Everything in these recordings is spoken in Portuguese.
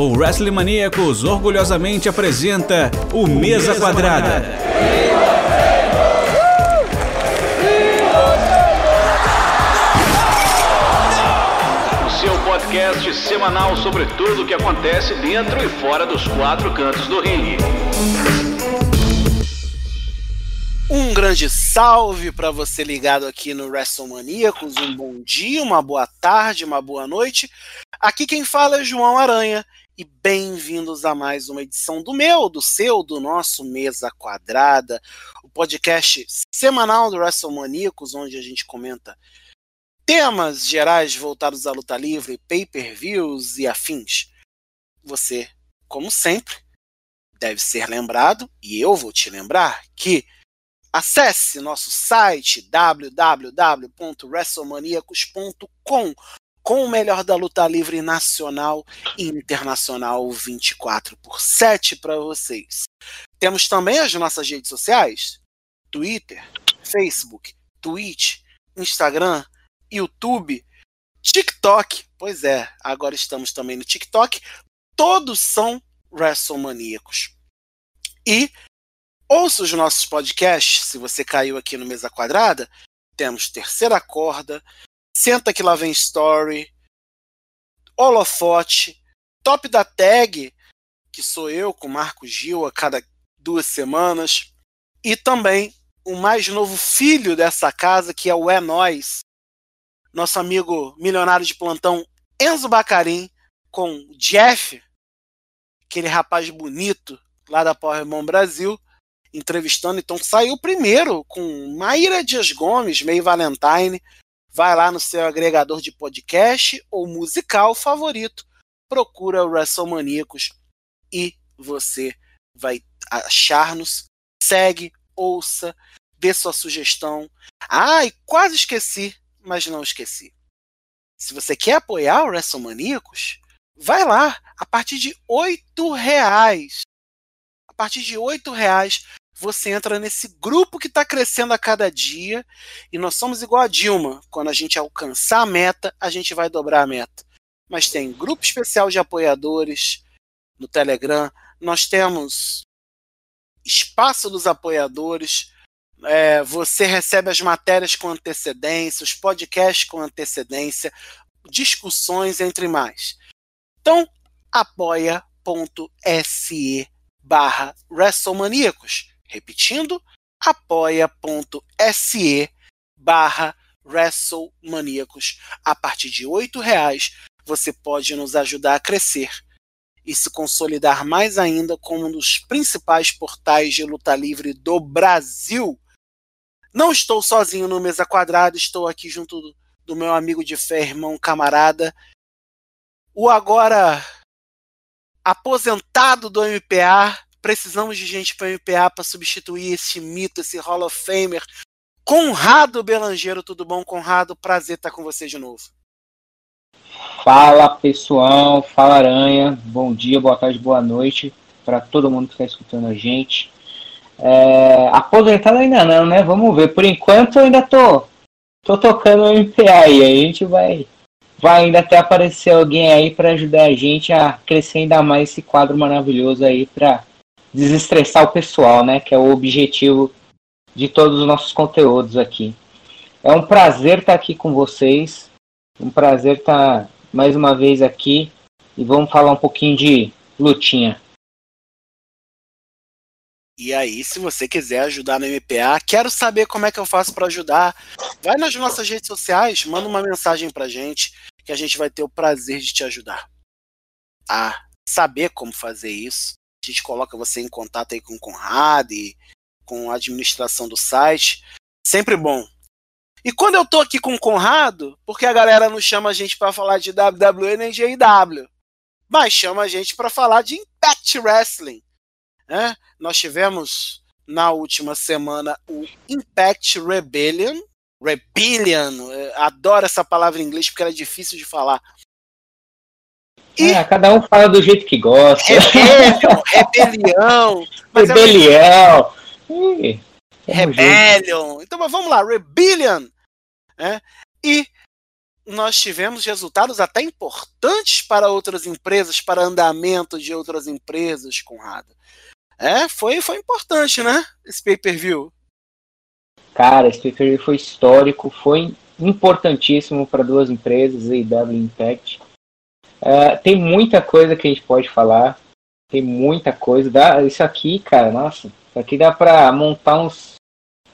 o Wrestling Maníacos orgulhosamente apresenta o Mesa Quadrada. O seu podcast semanal sobre tudo o que acontece dentro e fora dos quatro cantos do ringue. Um grande salve para você ligado aqui no WrestleManiacos. Um bom dia, uma boa tarde, uma boa noite. Aqui quem fala é João Aranha e bem-vindos a mais uma edição do meu, do seu, do nosso Mesa Quadrada, o podcast semanal do WrestleManiacos, onde a gente comenta temas gerais voltados à luta livre, pay-per-views e afins. Você, como sempre, deve ser lembrado, e eu vou te lembrar, que Acesse nosso site www.wrestlemaniacos.com com o melhor da luta livre nacional e internacional 24 por 7 para vocês. Temos também as nossas redes sociais: Twitter, Facebook, Twitch, Instagram, YouTube, TikTok. Pois é, agora estamos também no TikTok. Todos são WrestleManiacos. E Ouça os nossos podcasts, se você caiu aqui no Mesa Quadrada. Temos Terceira Corda, Senta Que Lá Vem Story, Holofote, Top da Tag, que sou eu com Marco Gil a cada duas semanas, e também o mais novo filho dessa casa, que é o É Nós, nosso amigo milionário de plantão Enzo Bacarim, com Jeff, aquele rapaz bonito lá da Powerbomb Brasil, entrevistando. Então saiu primeiro com Maíra Dias Gomes, meio Valentine. Vai lá no seu agregador de podcast ou musical favorito, procura o e você vai achar-nos. Segue, ouça, dê sua sugestão. Ah, e quase esqueci, mas não esqueci. Se você quer apoiar o WrestleManiacos, vai lá, a partir de oito reais. A partir de oito reais você entra nesse grupo que está crescendo a cada dia e nós somos igual a Dilma. Quando a gente alcançar a meta, a gente vai dobrar a meta. Mas tem grupo especial de apoiadores no Telegram, nós temos espaço dos apoiadores. É, você recebe as matérias com antecedência, os podcasts com antecedência, discussões entre mais. Então, apoia.se barra WrestleManiacos. Repetindo, apoia.se barra WrestleManiacos. A partir de R$ reais você pode nos ajudar a crescer e se consolidar mais ainda como um dos principais portais de luta livre do Brasil. Não estou sozinho no Mesa Quadrada, estou aqui junto do, do meu amigo de fé, irmão, camarada, o agora aposentado do MPA, Precisamos de gente para MPA para substituir esse mito, esse Hall of Famer. Conrado Belangeiro, tudo bom, Conrado? Prazer estar com você de novo. Fala pessoal, fala Aranha, bom dia, boa tarde, boa noite para todo mundo que está escutando a gente. É, aposentado ainda não, né? Vamos ver. Por enquanto eu ainda tô, tô tocando o MPA e a gente vai, vai ainda até aparecer alguém aí para ajudar a gente a crescer ainda mais esse quadro maravilhoso aí para desestressar o pessoal, né? Que é o objetivo de todos os nossos conteúdos aqui. É um prazer estar aqui com vocês. Um prazer estar mais uma vez aqui e vamos falar um pouquinho de lutinha. E aí, se você quiser ajudar no MPA, quero saber como é que eu faço para ajudar. Vai nas nossas redes sociais, manda uma mensagem pra gente que a gente vai ter o prazer de te ajudar a saber como fazer isso a gente coloca você em contato aí com o Conrad com a administração do site. Sempre bom. E quando eu tô aqui com o Conrado, porque a galera não chama a gente para falar de WWE nem de mas chama a gente para falar de Impact Wrestling. Né? Nós tivemos na última semana o Impact Rebellion. Rebellion, adoro essa palavra em inglês porque ela é difícil de falar. E... É, cada um fala do jeito que gosta. Rebellion, rebelião. Rebelião. É Rebellion. Então, mas vamos lá, Rebellion. É? E nós tivemos resultados até importantes para outras empresas, para andamento de outras empresas, Conrado. É, foi, foi importante, né? Esse pay-per-view. Cara, esse pay-per-view foi histórico, foi importantíssimo para duas empresas, a IW Impact. É, tem muita coisa que a gente pode falar, tem muita coisa. Dá, isso aqui, cara, nossa, isso aqui dá para montar uns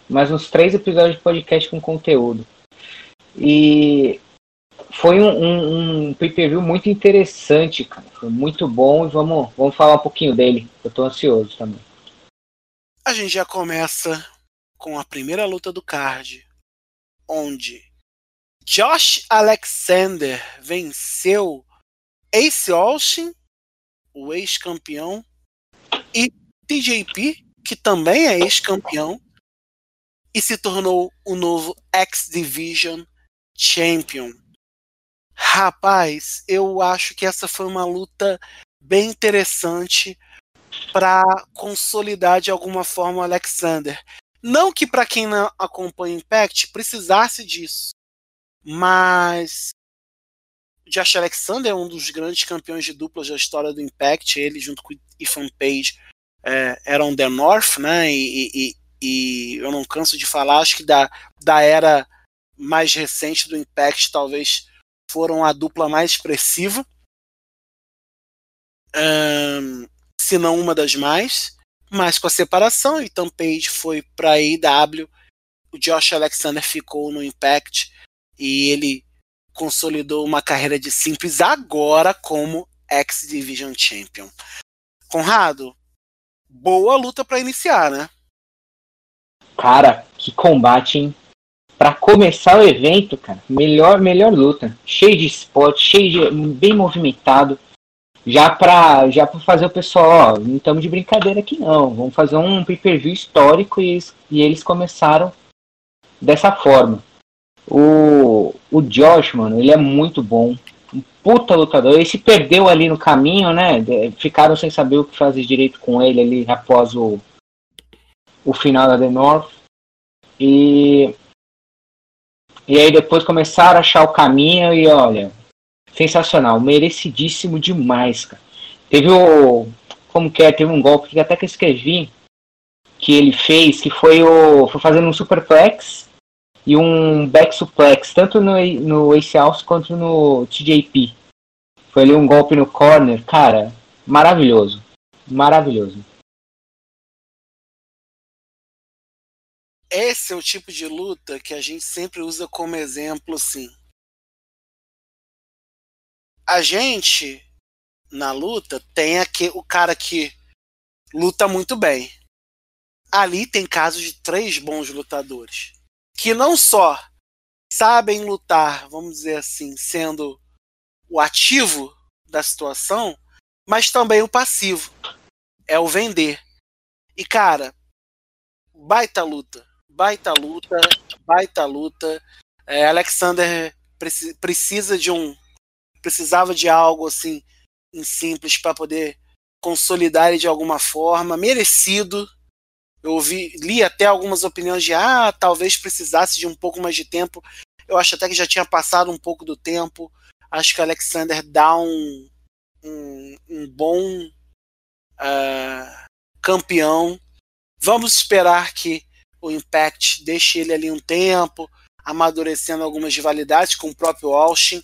mais uns três episódios de podcast com conteúdo. E foi um, um, um pay-per-view muito interessante, cara. Foi muito bom e vamos, vamos falar um pouquinho dele. Eu tô ansioso também. A gente já começa com a primeira luta do card, onde Josh Alexander venceu Ace Austin, o ex-campeão, e TJP, que também é ex-campeão, e se tornou o novo X Division Champion. Rapaz, eu acho que essa foi uma luta bem interessante para consolidar de alguma forma o Alexander. Não que para quem não acompanha Impact precisasse disso, mas Josh Alexander é um dos grandes campeões de duplas da história do Impact. Ele, junto com Ethan Page, é, eram The North, né? E, e, e, eu não canso de falar, acho que da, da era mais recente do Impact, talvez foram a dupla mais expressiva, um, se não uma das mais. Mas com a separação, Ethan Page foi para a IW, o Josh Alexander ficou no Impact e ele consolidou uma carreira de simples agora como X Division Champion. Conrado, boa luta para iniciar, né? Cara, que combate, hein? Pra começar o evento, cara, melhor, melhor luta. Cheio de spot, cheio de. bem movimentado. Já pra, já pra fazer o pessoal, ó, não estamos de brincadeira aqui não. Vamos fazer um pay-per-view histórico e, e eles começaram dessa forma. O, o Josh, mano, ele é muito bom. Um puta lutador. Ele se perdeu ali no caminho, né? Ficaram sem saber o que fazer direito com ele ali após o, o final da The North. E, e aí depois começaram a achar o caminho e olha, sensacional, merecidíssimo demais, cara. Teve o. Como que é? Teve um golpe que até que eu escrevi que ele fez, que foi o. Foi fazendo um superplex e um back suplex, tanto no, no Ace House quanto no TJP. Foi ali um golpe no corner, cara, maravilhoso. Maravilhoso. Esse é o tipo de luta que a gente sempre usa como exemplo, sim. A gente, na luta, tem aqui o cara que luta muito bem. Ali tem casos de três bons lutadores que não só sabem lutar, vamos dizer assim, sendo o ativo da situação, mas também o passivo. É o vender. E cara, baita luta, baita luta, baita luta. É, Alexander precisa de um, precisava de algo assim, em simples para poder consolidar ele de alguma forma, merecido, eu li até algumas opiniões de ah, talvez precisasse de um pouco mais de tempo. Eu acho até que já tinha passado um pouco do tempo. Acho que Alexander dá um, um, um bom uh, campeão. Vamos esperar que o Impact deixe ele ali um tempo, amadurecendo algumas rivalidades com o próprio Austin.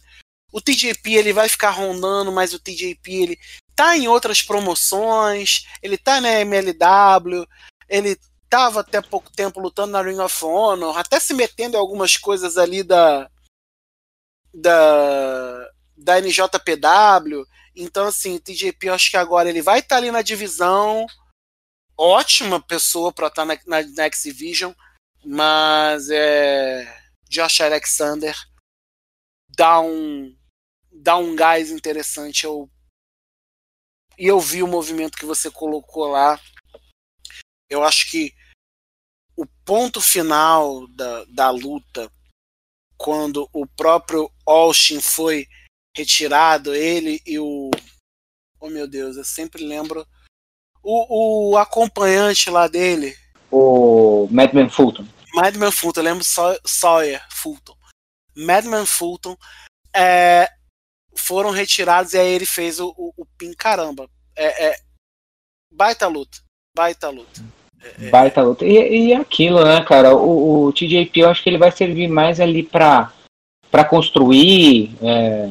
O TJP ele vai ficar rondando, mas o TJP ele tá em outras promoções, ele tá na MLW, ele estava até pouco tempo lutando na Ring of Honor, até se metendo em algumas coisas ali da da, da NJPW. Então, assim, TJP, eu acho que agora ele vai estar tá ali na divisão. Ótima pessoa para estar tá na, na, na X-Division, mas é, Josh Alexander dá um, dá um gás interessante. Eu, e eu vi o movimento que você colocou lá eu acho que o ponto final da, da luta, quando o próprio Austin foi retirado, ele e o. Oh meu Deus, eu sempre lembro. O, o acompanhante lá dele. O Madman Fulton. Madman Fulton, eu lembro Sawyer Fulton. Madman Fulton, é, foram retirados e aí ele fez o, o, o pin caramba. É, é, baita luta, baita luta. Baita luta. E, e aquilo, né, cara? O, o TJP eu acho que ele vai servir mais ali pra, pra construir é,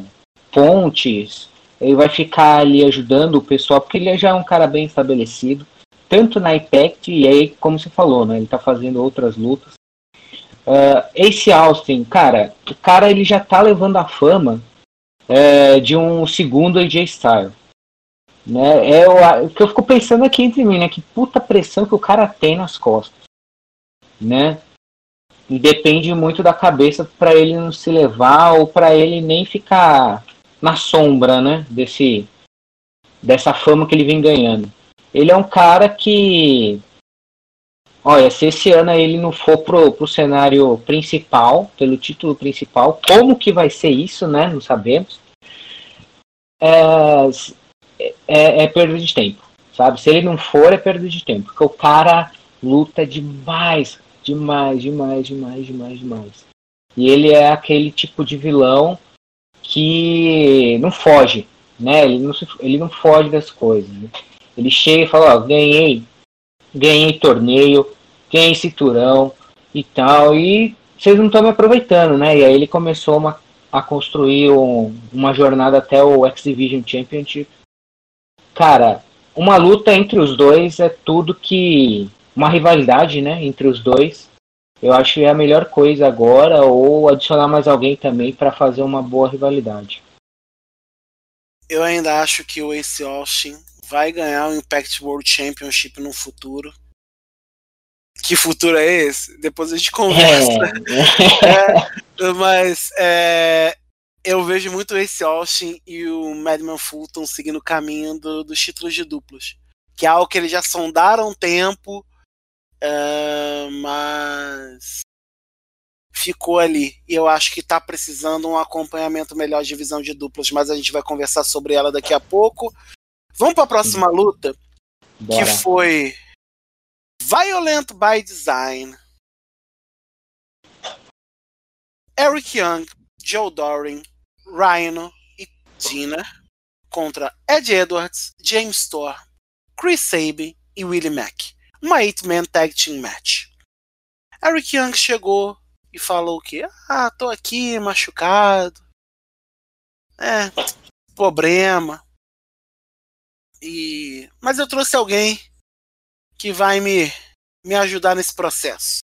pontes. Ele vai ficar ali ajudando o pessoal, porque ele já é um cara bem estabelecido, tanto na Impact, e aí, como você falou, né? Ele tá fazendo outras lutas. Uh, Ace Austin, cara, o cara ele já tá levando a fama é, de um segundo AJ Styles. Né? É o, o, que eu fico pensando aqui entre mim, né? Que puta pressão que o cara tem nas costas. Né? E depende muito da cabeça para ele não se levar ou para ele nem ficar na sombra, né? Desse, dessa fama que ele vem ganhando. Ele é um cara que Olha, se esse ano ele não for pro, pro cenário principal, pelo título principal, como que vai ser isso, né? Não sabemos. É, é, é perda de tempo, sabe? Se ele não for, é perda de tempo. Porque o cara luta demais, demais, demais, demais, demais, demais. E ele é aquele tipo de vilão que não foge, né? Ele não, ele não foge das coisas. Né? Ele chega e fala, ó, ganhei ganhei torneio, ganhei cinturão e tal, e vocês não estão me aproveitando, né? E aí ele começou uma, a construir um, uma jornada até o X Division Championship. Cara, uma luta entre os dois é tudo que. Uma rivalidade, né? Entre os dois. Eu acho que é a melhor coisa agora, ou adicionar mais alguém também para fazer uma boa rivalidade. Eu ainda acho que o Ace Austin vai ganhar o Impact World Championship no futuro. Que futuro é esse? Depois a gente conversa. É. é, mas é, eu vejo muito esse Austin e o Madman Fulton seguindo o caminho do, dos títulos de duplos. Que é algo que eles já sondaram um tempo, é, mas ficou ali. E eu acho que está precisando um acompanhamento melhor de divisão de duplas, mas a gente vai conversar sobre ela daqui a pouco. Vamos para a próxima luta, Bora. que foi Violent by Design. Eric Young, Joe Doring, Rhino e Tina contra Ed Edwards, James Storr, Chris Sabin e Willie Mack. Uma 8-man tag team match. Eric Young chegou e falou que ah, tô aqui machucado. É, problema. E mas eu trouxe alguém que vai me me ajudar nesse processo.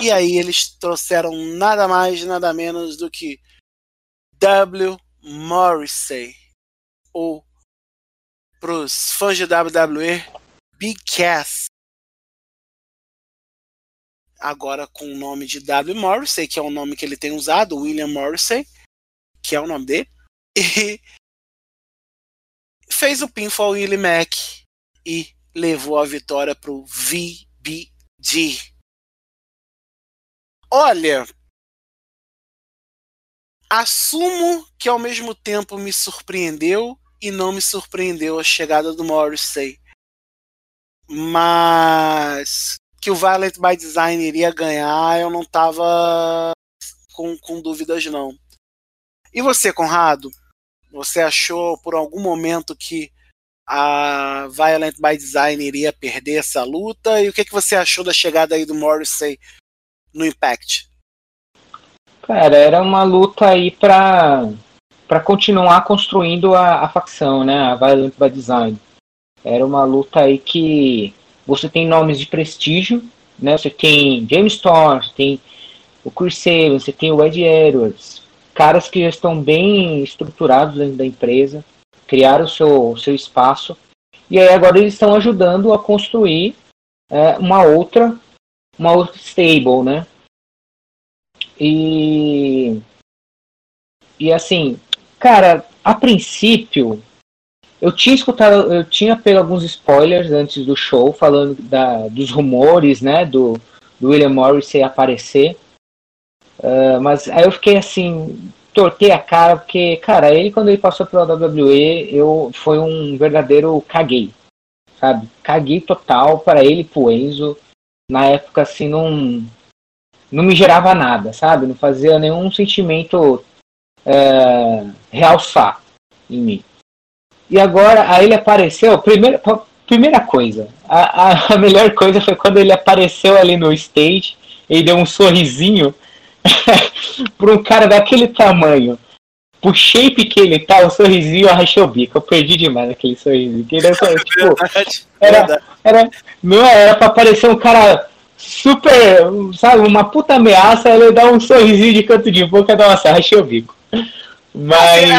E aí eles trouxeram nada mais, nada menos do que W. Morrissey, ou para os fãs de WWE, Big Cass. Agora com o nome de W. Morrissey, que é o nome que ele tem usado, William Morrissey, que é o nome dele, e fez o pinfall Willie Mac e levou a vitória para o VBD. Olha, assumo que ao mesmo tempo me surpreendeu e não me surpreendeu a chegada do Morrissey. Mas que o Violent by Design iria ganhar, eu não estava com, com dúvidas não. E você, Conrado? Você achou por algum momento que a Violent by Design iria perder essa luta? E o que, que você achou da chegada aí do Morrissey no Impact? Cara, era uma luta aí pra, pra continuar construindo a, a facção, né? A Violent by Design. Era uma luta aí que você tem nomes de prestígio, né? Você tem James Storm, você tem o Chris Sabin, você tem o Ed Edwards, caras que já estão bem estruturados dentro da empresa, criaram o seu, seu espaço, e aí agora eles estão ajudando a construir é, uma outra uma outra stable, né? E e assim, cara, a princípio eu tinha escutado, eu tinha pego alguns spoilers antes do show falando da, dos rumores, né, do, do William Morris aparecer. Uh, mas aí eu fiquei assim, tortei a cara, porque, cara, ele quando ele passou pela WWE, eu foi um verdadeiro caguei, sabe? Caguei total para ele pro Enzo. Na época, assim, não, não me gerava nada, sabe? Não fazia nenhum sentimento é, realçar em mim. E agora, aí ele apareceu, primeira, primeira coisa, a, a, a melhor coisa foi quando ele apareceu ali no stage, ele deu um sorrisinho para um cara daquele tamanho. O shape que ele tá, o sorrisinho, eu o bico. Eu perdi demais aquele sorrisinho. Que era, tipo, era, era, não é, era pra parecer um cara super, sabe, uma puta ameaça, ele dá um sorrisinho de canto de boca, dá uma rachei o bico. Mas.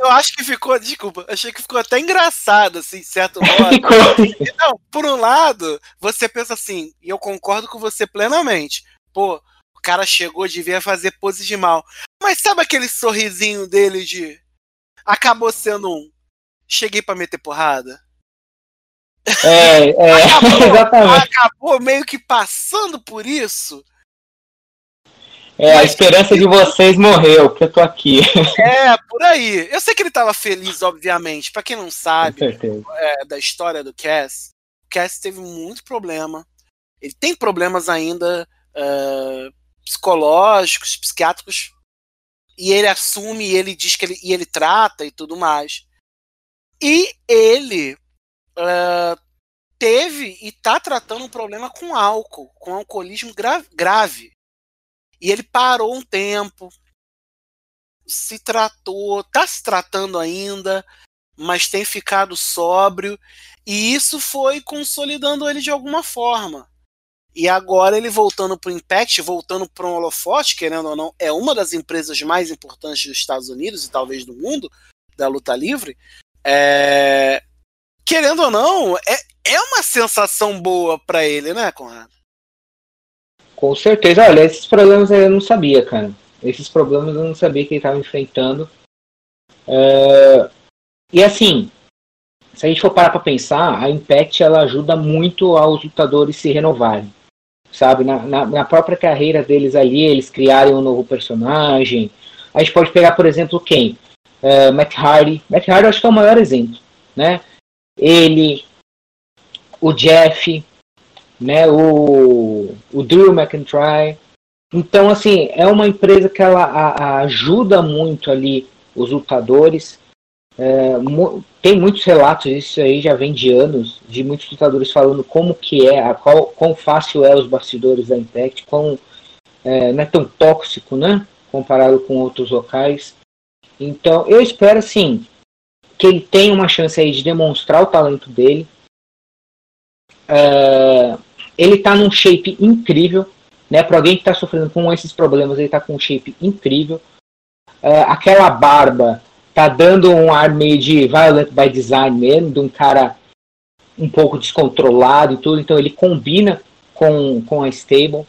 Eu acho que ficou, desculpa, achei que ficou até engraçado, assim, certo modo. Não, por um lado, você pensa assim, e eu concordo com você plenamente. Pô, o cara chegou, devia fazer pose de mal. Mas sabe aquele sorrisinho dele de. Acabou sendo um. Cheguei para meter porrada? É, é, acabou, exatamente. Acabou meio que passando por isso. É, a esperança de vocês morreu, porque eu tô aqui. É, por aí. Eu sei que ele tava feliz, obviamente. Para quem não sabe é, da história do Cass, o Cass teve muito problema. Ele tem problemas ainda uh, psicológicos, psiquiátricos. E ele assume, e ele diz que ele, e ele trata e tudo mais. E ele uh, teve e tá tratando um problema com álcool, com alcoolismo gra grave. E ele parou um tempo, se tratou, está se tratando ainda, mas tem ficado sóbrio, e isso foi consolidando ele de alguma forma. E agora ele voltando para o Impact, voltando para um holofote, querendo ou não, é uma das empresas mais importantes dos Estados Unidos e talvez do mundo da luta livre. É... Querendo ou não, é, é uma sensação boa para ele, né, Conrado? Com certeza. Olha, esses problemas eu não sabia, cara. Esses problemas eu não sabia que ele estava enfrentando. Uh, e assim, se a gente for parar para pensar, a Impact ela ajuda muito aos lutadores se renovarem. Sabe, na, na, na, própria carreira deles ali, eles criarem um novo personagem. A gente pode pegar, por exemplo, quem? Uh, Matt Hardy. Matt Hardy acho que é o maior exemplo, né? Ele, o Jeff, né? O, o Drew McIntyre. Então, assim, é uma empresa que ela a, a ajuda muito ali os lutadores. É, tem muitos relatos, isso aí já vem de anos, de muitos lutadores falando como que é, a, qual, quão fácil é os bastidores da Impact, quão é, não é tão tóxico, né? Comparado com outros locais. Então, eu espero, assim, que ele tenha uma chance aí de demonstrar o talento dele. É, ele tá num shape incrível, né? Para alguém que tá sofrendo com esses problemas, ele tá com um shape incrível. É, aquela barba tá dando um ar meio de Violent by Design mesmo, de um cara um pouco descontrolado e tudo, então ele combina com, com a Stable.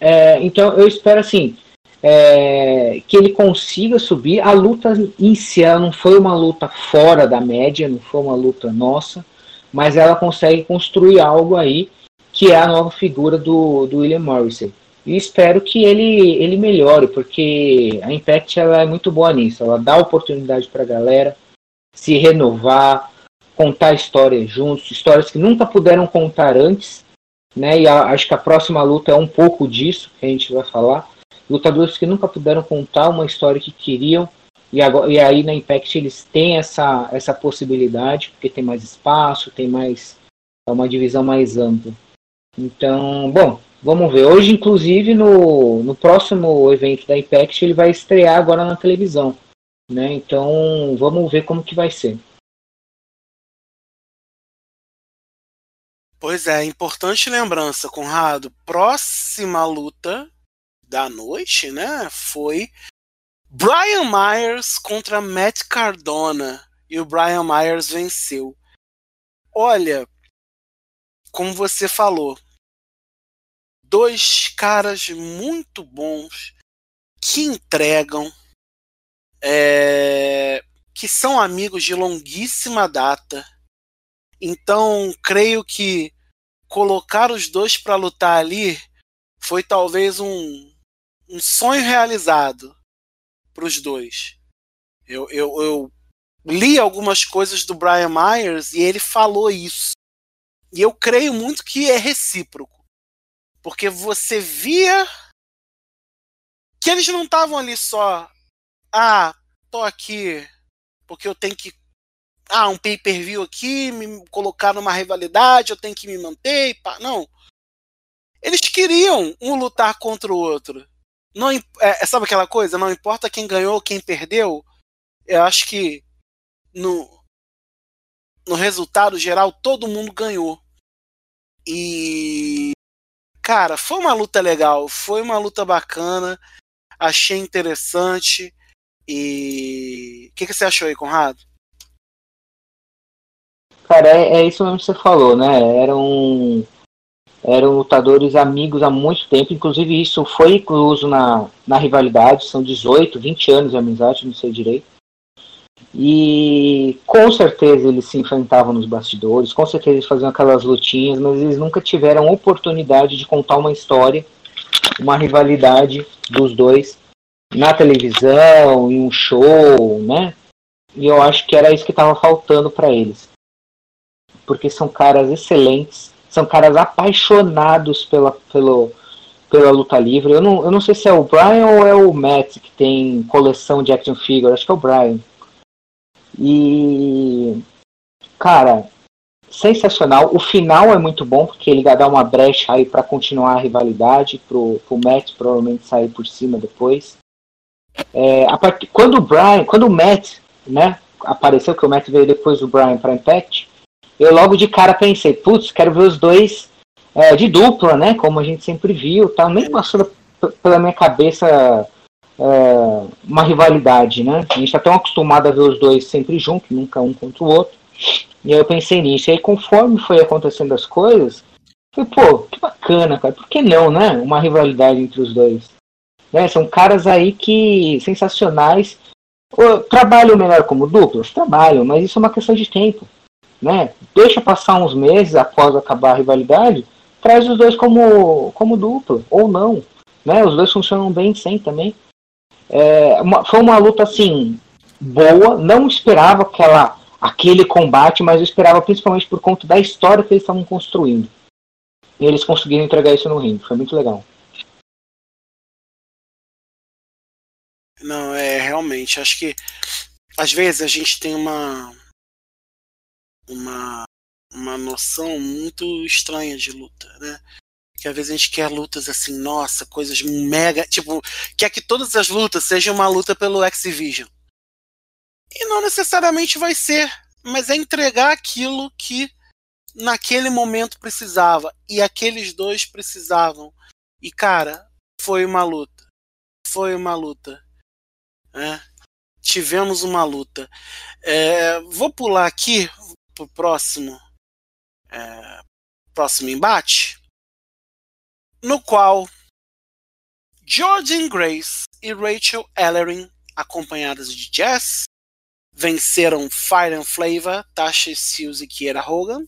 É, então eu espero assim é, que ele consiga subir. A luta em si não foi uma luta fora da média, não foi uma luta nossa mas ela consegue construir algo aí que é a nova figura do, do William Morrison. E espero que ele, ele melhore, porque a Impact ela é muito boa nisso. Ela dá oportunidade para a galera se renovar, contar histórias juntos, histórias que nunca puderam contar antes. Né? E a, acho que a próxima luta é um pouco disso que a gente vai falar. Lutadores que nunca puderam contar uma história que queriam e, agora, e aí na Impact eles têm essa, essa possibilidade, porque tem mais espaço, tem mais. É uma divisão mais ampla. Então, bom, vamos ver. Hoje, inclusive, no, no próximo evento da Impact, ele vai estrear agora na televisão. Né? Então, vamos ver como que vai ser. Pois é, importante lembrança, Conrado. Próxima luta da noite, né? Foi Brian Myers contra Matt Cardona. E o Brian Myers venceu. Olha, como você falou, dois caras muito bons que entregam, é, que são amigos de longuíssima data. Então, creio que colocar os dois para lutar ali foi talvez um, um sonho realizado para os dois. Eu, eu, eu li algumas coisas do Brian Myers e ele falou isso. E eu creio muito que é recíproco. Porque você via que eles não estavam ali só. Ah, tô aqui porque eu tenho que. Ah, um pay per view aqui, me colocar numa rivalidade, eu tenho que me manter. Não. Eles queriam um lutar contra o outro. Não, é, sabe aquela coisa? Não importa quem ganhou, quem perdeu. Eu acho que no, no resultado geral todo mundo ganhou. E cara, foi uma luta legal, foi uma luta bacana, achei interessante. E o que, que você achou aí, Conrado? Cara, é, é, isso mesmo que você falou, né? Eram, eram lutadores amigos há muito tempo, inclusive isso foi incluso na, na rivalidade, são 18, 20 anos de amizade, não sei direito. E com certeza eles se enfrentavam nos bastidores, com certeza eles faziam aquelas lutinhas, mas eles nunca tiveram oportunidade de contar uma história, uma rivalidade dos dois na televisão, em um show, né? E eu acho que era isso que estava faltando para eles. Porque são caras excelentes, são caras apaixonados pela, pelo, pela luta livre. Eu não, eu não sei se é o Brian ou é o Matt que tem coleção de action figure, acho que é o Brian. E cara, sensacional. O final é muito bom porque ele dá uma brecha aí para continuar a rivalidade pro, pro Matt provavelmente sair por cima depois. É, part... Quando o Brian, quando o Matt, né, apareceu que o Matt veio depois do Brian para Impact, eu logo de cara pensei, putz, quero ver os dois é, de dupla, né, como a gente sempre viu, tá nem passando pela minha cabeça é, uma rivalidade, né? A gente está tão acostumado a ver os dois sempre juntos, nunca um contra o outro. E aí eu pensei nisso. E aí, conforme foi acontecendo as coisas, foi, pô, que bacana, cara. Por que não, né? Uma rivalidade entre os dois. Né? São caras aí que sensacionais. Trabalham melhor como duplos? Trabalham, mas isso é uma questão de tempo. Né? Deixa passar uns meses após acabar a rivalidade, traz os dois como, como dupla, ou não. Né? Os dois funcionam bem sem também. É, uma, foi uma luta assim boa, não esperava aquela, aquele combate, mas eu esperava principalmente por conta da história que eles estavam construindo. E eles conseguiram entregar isso no ringue, foi muito legal. Não, é realmente, acho que às vezes a gente tem uma uma uma noção muito estranha de luta, né? que às vezes a gente quer lutas assim, nossa, coisas mega. Tipo, quer que todas as lutas sejam uma luta pelo X-Division. E não necessariamente vai ser, mas é entregar aquilo que naquele momento precisava. E aqueles dois precisavam. E cara, foi uma luta. Foi uma luta. É. Tivemos uma luta. É, vou pular aqui pro próximo. É, próximo embate no qual Jordan Grace e Rachel Ellering, acompanhadas de Jess, venceram Fire and Flavor, Tasha Steelz e Kiera Hogan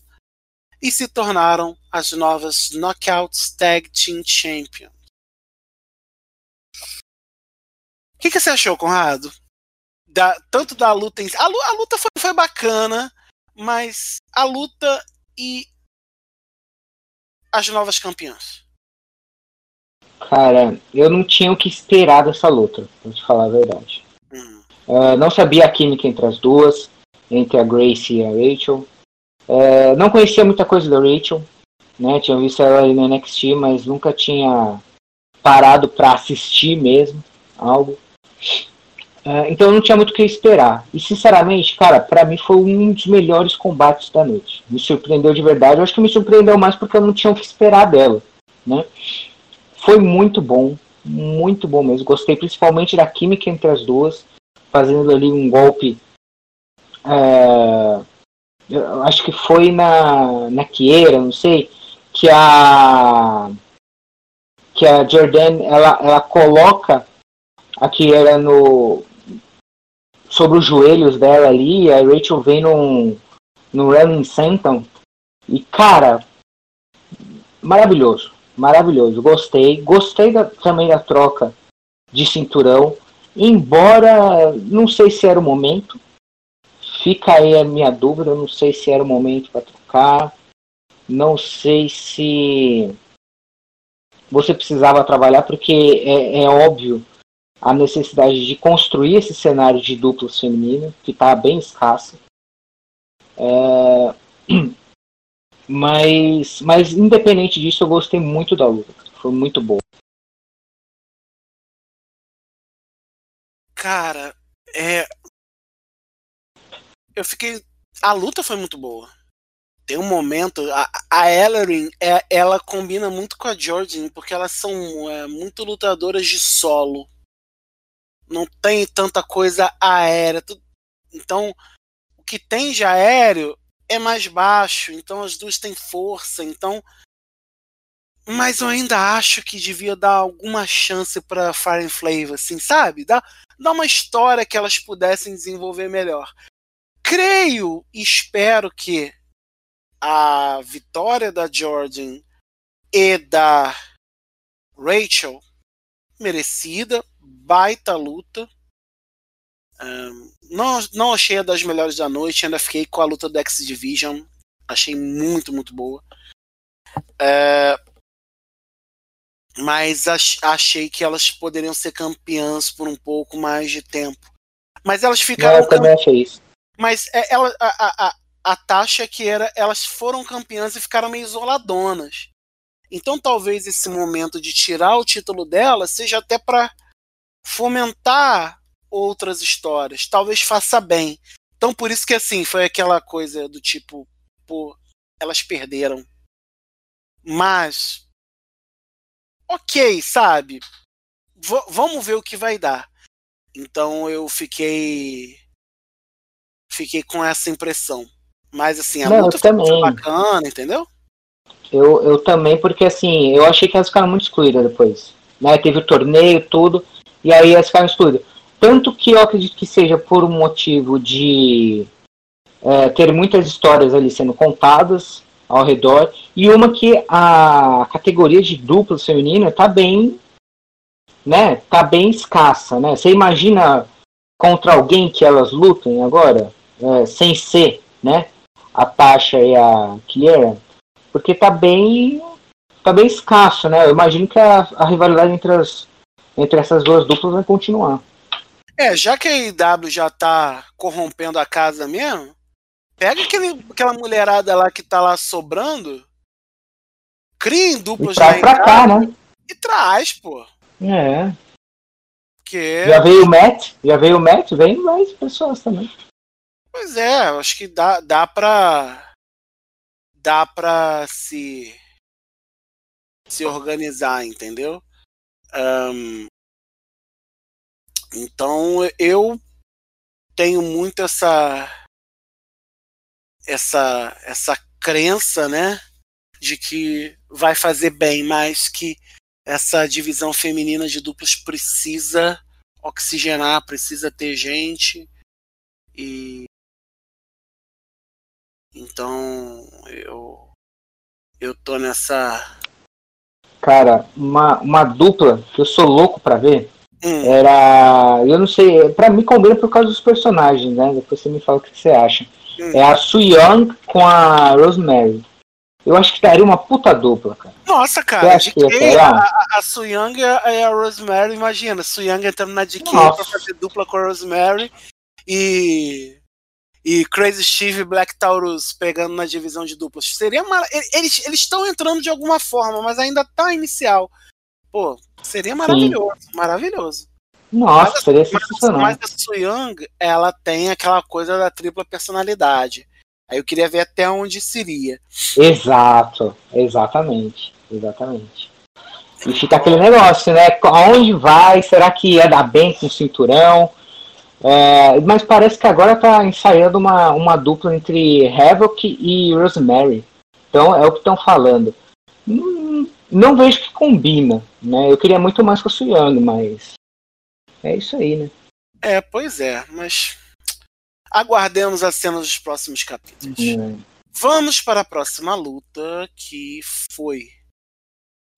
e se tornaram as novas Knockouts Tag Team Champions. O que, que, você achou, Conrado? Da, tanto da luta em a, a luta foi, foi bacana, mas a luta e as novas campeãs. Cara, eu não tinha o que esperar dessa luta, pra te falar a verdade. Uh, não sabia a química entre as duas, entre a Grace e a Rachel. Uh, não conhecia muita coisa da Rachel, né? Tinha visto ela aí no NXT, mas nunca tinha parado para assistir mesmo algo. Uh, então eu não tinha muito o que esperar. E sinceramente, cara, para mim foi um dos melhores combates da noite. Me surpreendeu de verdade. Eu acho que me surpreendeu mais porque eu não tinha o que esperar dela, né? Foi muito bom, muito bom mesmo. Gostei principalmente da química entre as duas, fazendo ali um golpe. É, acho que foi na, na Quieira, não sei, que a que a Jordan ela, ela coloca a Quieira no sobre os joelhos dela ali, a Rachel vem num, no Running Senton e cara, maravilhoso maravilhoso. Gostei. Gostei da, também da troca de cinturão. Embora não sei se era o momento. Fica aí a minha dúvida. Não sei se era o momento para trocar. Não sei se você precisava trabalhar, porque é, é óbvio a necessidade de construir esse cenário de duplas feminino, que está bem escasso. É... Mas, mas, independente disso, eu gostei muito da luta. Foi muito boa. Cara, é. Eu fiquei. A luta foi muito boa. Tem um momento. A, a Ellerin, é, ela combina muito com a Jordan, porque elas são é, muito lutadoras de solo não tem tanta coisa aérea. Então, o que tem de aéreo é mais baixo, então as duas têm força, então mas eu ainda acho que devia dar alguma chance para Fire and Flavor, assim, sabe? Dá, dá uma história que elas pudessem desenvolver melhor. Creio e espero que a vitória da Jordan e da Rachel merecida, baita luta. Um, não, não achei a das melhores da noite, ainda fiquei com a luta do X Division. Achei muito, muito boa. É, mas ach, achei que elas poderiam ser campeãs por um pouco mais de tempo. Mas elas ficaram. eu também achei isso. Mas é, ela, a, a, a taxa que era, elas foram campeãs e ficaram meio isoladonas. Então talvez esse momento de tirar o título dela seja até para fomentar outras histórias. Talvez faça bem. Então por isso que assim, foi aquela coisa do tipo, pô, elas perderam. Mas OK, sabe? V vamos ver o que vai dar. Então eu fiquei fiquei com essa impressão. Mas assim, a Não, luta foi bacana, entendeu? Eu, eu também, porque assim, eu achei que elas ficaram muito excluídas depois. Né? Teve o torneio, tudo. E aí elas ficaram excluídas. Tanto que eu acredito que seja por um motivo de é, ter muitas histórias ali sendo contadas ao redor. E uma que a categoria de duplas feminina tá bem. Né, tá bem escassa, né? Você imagina contra alguém que elas lutem agora, é, sem ser, né? A Tasha e a Kiera, porque tá bem tá bem escasso, né? Eu imagino que a, a rivalidade entre as entre essas duas duplas vai continuar. É, já que a IW já tá corrompendo a casa mesmo, pega aquele, aquela mulherada lá que tá lá sobrando, cria em duplas e traz pra cá, né? E traz, pô. É. Que... Já veio o Matt, já veio o Matt, vem mais pessoas também. Pois é, acho que dá, dá pra. Dá pra se. se organizar, entendeu? Um, então eu tenho muito essa essa essa crença, né, de que vai fazer bem, mas que essa divisão feminina de duplos precisa oxigenar, precisa ter gente. E então eu eu tô nessa Cara, uma, uma dupla que eu sou louco pra ver hum. era. Eu não sei, pra mim combina por causa dos personagens, né? Depois você me fala o que você acha. Hum. É a Su Young com a Rosemary. Eu acho que daria uma puta dupla, cara. Nossa, cara, que a, a Su Young e a Rosemary, imagina, Su Young entrando na DK pra fazer dupla com a Rosemary e e Crazy Steve e Black Taurus pegando na divisão de duplas. Seria mar... eles eles estão entrando de alguma forma, mas ainda tá inicial. Pô, seria maravilhoso, Sim. maravilhoso. Nossa, mas, seria sensacional. Mas a Su Young, ela tem aquela coisa da tripla personalidade. Aí eu queria ver até onde seria. Exato, exatamente, exatamente. E fica aquele negócio, né? Aonde vai? Será que ia dar bem com o cinturão? É, mas parece que agora tá ensaiando uma, uma dupla entre Havoc e Rosemary. Então é o que estão falando. Não, não, vejo que combina, né? Eu queria muito mais com o Suyang, mas é isso aí, né? É, pois é, mas aguardemos as cenas dos próximos capítulos. É. Vamos para a próxima luta, que foi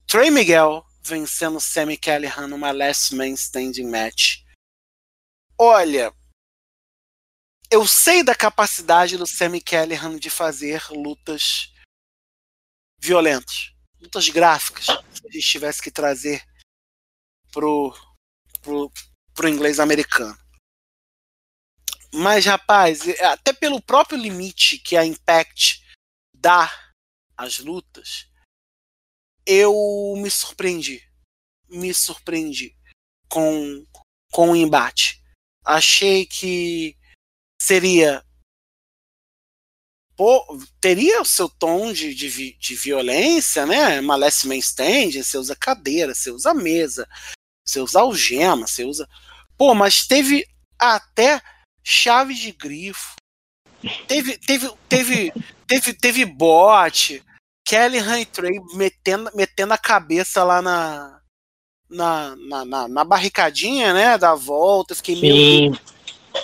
Trey Miguel vencendo Sammy Callahan numa Last Man Standing Match Olha, eu sei da capacidade do Sammy Callahan de fazer lutas violentas. lutas gráficas, se a gente tivesse que trazer pro, pro, pro inglês americano. Mas, rapaz, é, até pelo próprio limite que a Impact dá às lutas, eu me surpreendi. Me surpreendi com, com o embate. Achei que seria. Pô, teria o seu tom de, de, de violência, né? Uma last stand, você usa cadeira, você usa mesa, você usa algema, você usa. Pô, mas teve até chave de grifo. Teve, teve, teve, teve, teve bot. Kelly Han Trey metendo, metendo a cabeça lá na, na, na, na, na barricadinha, né? Da volta. Fiquei Sim. meio.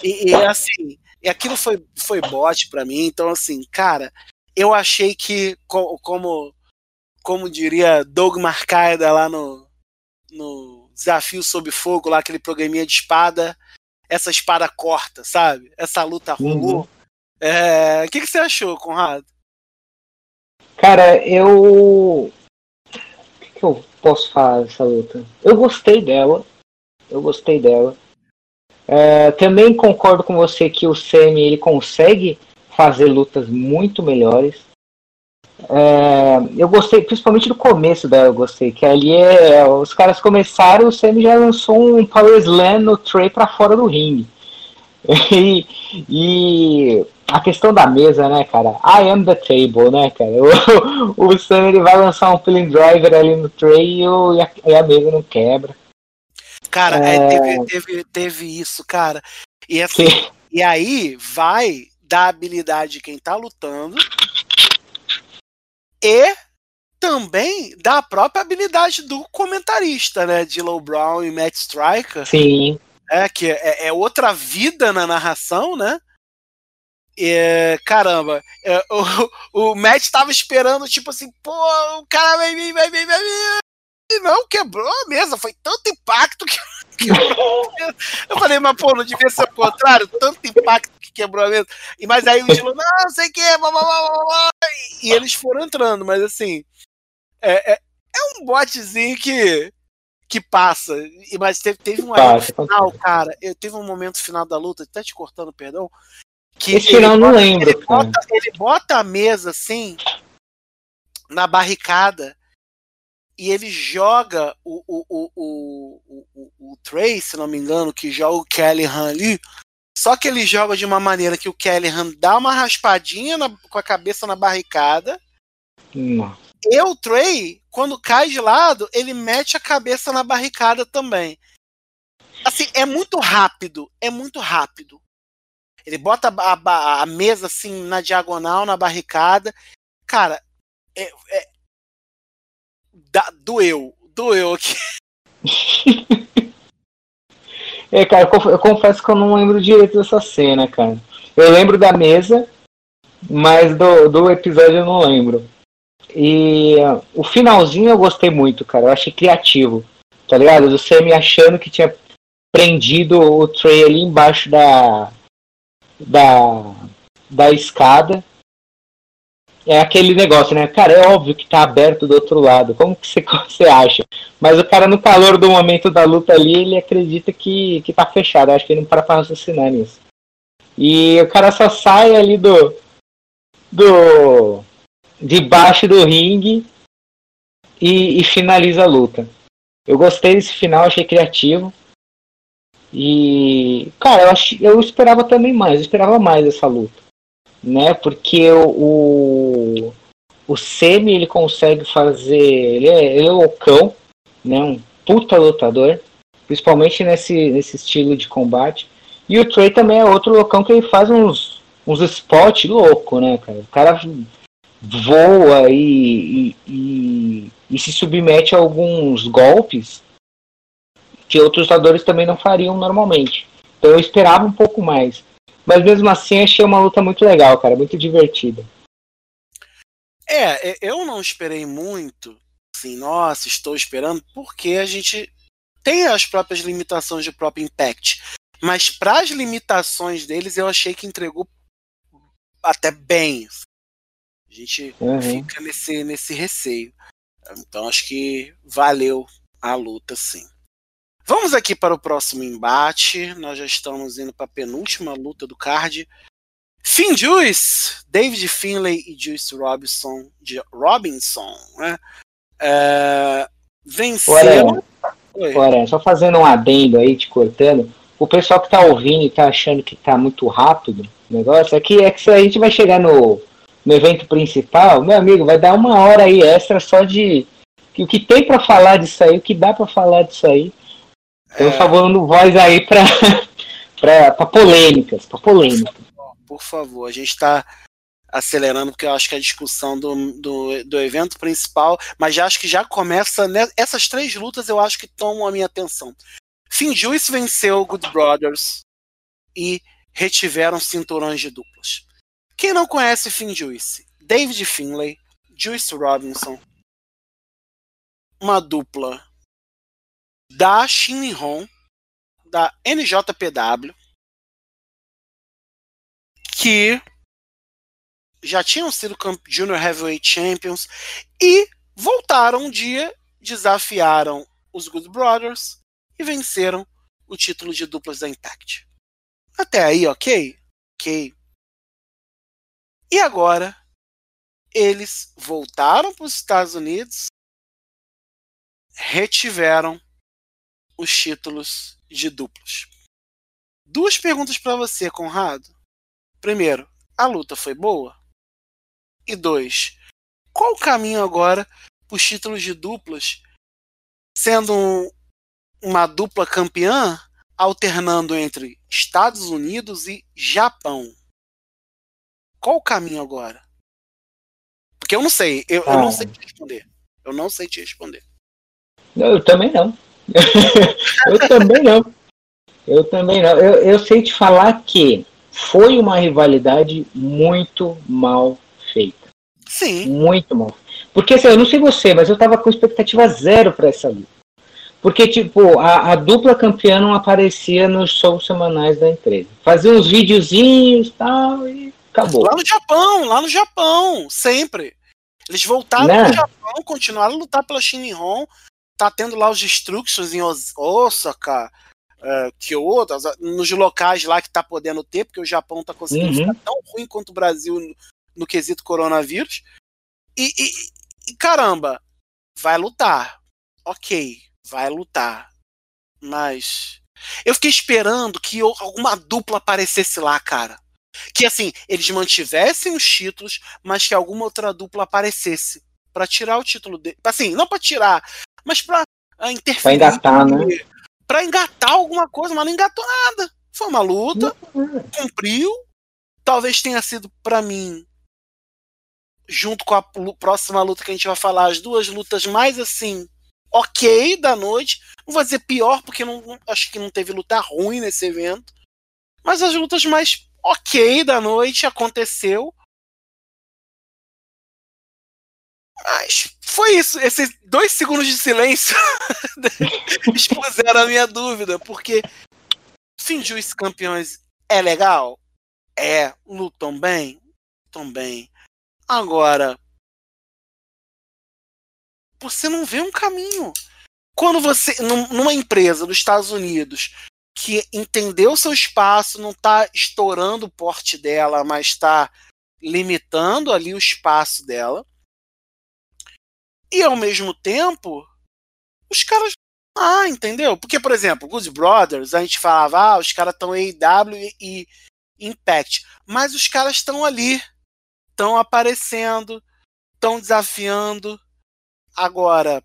E, e assim, e aquilo foi, foi bot para mim. Então, assim, cara, eu achei que, como, como diria Doug Marcaida lá no, no Desafio Sob Fogo, lá aquele programinha de espada, essa espada corta, sabe? Essa luta rolou. Uhum. É, O que, que você achou, Conrado? Cara, eu. Que, eu posso falar dessa luta? Eu gostei dela. Eu gostei dela. É, também concordo com você que o Semi ele consegue fazer lutas muito melhores. É, eu gostei, principalmente do começo dela, eu gostei. Que ali é. Os caras começaram, o Semi já lançou um Power Slam no Trey pra fora do ringue. E, e a questão da mesa, né, cara? I am the table, né, cara? O, o Sam ele vai lançar um feeling driver ali no Trey e, a, e a mesa não quebra. Cara, É. é, teve, teve, teve isso, cara. E, assim, Que, e aí vai da habilidade de quem tá lutando e também da própria habilidade do comentarista, né? De Low Brown e Matt Striker. sim, É, que é, é outra vida na narração, né? E, caramba, é, o, o Matt tava esperando, tipo assim, pô, o cara vai vir, vai vir, vai vir. E não, quebrou a mesa, foi tanto impacto que quebrou. Eu falei, mas pô, não devia ser o contrário, tanto impacto que quebrou a mesa. E, mas aí o Dilo, não, sei o que, blá, blá, blá, e eles foram entrando, mas assim, é, é, é um botezinho que, que passa. E, mas teve, teve um Passa, final, cara, eu teve um momento final da luta, até te cortando, perdão, que esse eu não lembro, ele bota, ele bota a mesa assim na barricada e ele joga o, o, o, o, o, o, Trey, se não me engano, que joga o Kellyhan ali. Só que ele joga de uma maneira que o Kellyhan dá uma raspadinha na- com a cabeça na barricada. Não. E o Trey, quando cai de lado, ele mete a cabeça na barricada também. Assim, é muito rápido. É muito rápido. Ele bota a, a- a mesa assim na diagonal, na barricada. Cara, é, é- dá- doeu. Doeu aqui. É, cara, eu conf- eu confesso que eu não lembro direito dessa cena, cara. Eu lembro da mesa, mas do, do episódio eu não lembro. E uh, o finalzinho eu gostei muito, cara. Eu achei criativo. Tá ligado? Do Sammy achando que tinha prendido o Trey ali embaixo da. Da. da escada. É aquele negócio, né? Cara, é óbvio que tá aberto do outro lado. Como que você, você acha? Mas o cara, no calor do momento da luta ali, ele acredita que, que tá fechado. Eu acho que ele não para pra raciocinar nisso. E o cara só sai ali do. do. debaixo do ringue e, e finaliza a luta. Eu gostei desse final, achei criativo. E. Cara, eu, eu esperava também mais, eu esperava mais essa luta. Né? Porque o. o o Semi ele consegue fazer. Ele é, ele é loucão, né? Um puta lutador, principalmente nesse, nesse estilo de combate. E o Trey também é outro loucão que ele faz uns, uns spots louco, né, cara? O cara voa e, e, e, e se submete a alguns golpes que outros lutadores também não fariam normalmente. Então eu esperava um pouco mais. Mas mesmo assim achei uma luta muito legal, cara, muito divertida. É, eu não esperei muito. Assim, nossa, estou esperando, porque a gente tem as próprias limitações do próprio Impact. Mas para as limitações deles, eu achei que entregou até bem. A gente Uhum. fica nesse, nesse receio. Então acho que valeu a luta, sim. Vamos aqui para o próximo embate. Nós já estamos indo para a penúltima luta do card. Finn Juice, David Finlay e Juice Robinson, de Robinson, né? É, só fazendo um adendo aí, te cortando. O pessoal que tá ouvindo e tá achando que tá muito rápido o negócio, é que se a gente vai chegar no, no evento principal, meu amigo, vai dar uma hora aí extra só de o que tem para falar disso aí, o que dá para falar disso aí. Então, é... favor, voz aí para para polêmicas, para polêmicas. Por favor, a gente está acelerando porque eu acho que a discussão do, do, do evento principal, mas já acho que já começa né, essas três lutas eu acho que tomam a minha atenção. Finn Juice venceu Good Brothers e retiveram cinturões de duplas. Quem não conhece Finn Juice? David Finlay, Juice Robinson, uma dupla da Shinhon, da NJPW, que já tinham sido Junior Heavyweight Champions e voltaram um dia, desafiaram os Good Brothers e venceram o título de duplas da Impact. Até aí, ok? Ok. E agora, eles voltaram para os Estados Unidos retiveram os títulos de duplos. Duas perguntas para você, Conrado. Primeiro, a luta foi boa? E dois, qual o caminho agora para os títulos de duplas, sendo um, uma dupla campeã, alternando entre Estados Unidos e Japão? Qual o caminho agora? Porque eu não sei, eu, ah. eu não sei te responder. Eu não sei te responder. Eu também não. Eu também não. Eu também não. Eu, eu sei te falar que foi uma rivalidade muito mal feita. Sim. Muito mal. Porque assim, eu não sei você, mas eu tava com expectativa zero para essa luta. Porque, tipo, a, a, dupla campeã não aparecia nos shows semanais da empresa. Fazia uns videozinhos tal, e acabou. Lá no Japão, lá no Japão, sempre. Eles voltaram né? pro Japão, continuaram a lutar pela Shinihon, tá tendo lá os destructions em Osaka, uh, Kyoto, nos locais lá que tá podendo ter, porque o Japão tá conseguindo uhum. ficar tão ruim quanto o Brasil no, no quesito coronavírus. E, e, e, caramba, vai lutar. Ok, vai lutar. Mas eu fiquei esperando que alguma dupla aparecesse lá, cara. Que assim, eles mantivessem os títulos, mas que alguma outra dupla aparecesse para tirar o título dele. Assim, não para tirar, mas pra uh, interferir. Pra engatar, né? Pra engatar alguma coisa, mas não engatou nada. Foi uma luta, cumpriu. Talvez tenha sido para mim, junto com a próxima luta que a gente vai falar, as duas lutas mais assim, ok da noite. Não vou dizer pior, porque não, acho que não teve luta ruim nesse evento. Mas as lutas mais ok da noite aconteceu. Mas foi isso. Esses dois segundos de silêncio expuseram a minha dúvida, porque Finjuice campeões é legal? É. Lutam bem? Lutam bem. Agora, você não vê um caminho. Quando você, numa empresa dos Estados Unidos, que entendeu seu espaço, não está estourando o porte dela, mas está limitando ali o espaço dela, e ao mesmo tempo, os caras. Ah, entendeu? Porque, por exemplo, Good Brothers, a gente falava, ah, os caras estão AEW e Impact. Mas os caras estão ali, estão aparecendo, estão desafiando. Agora,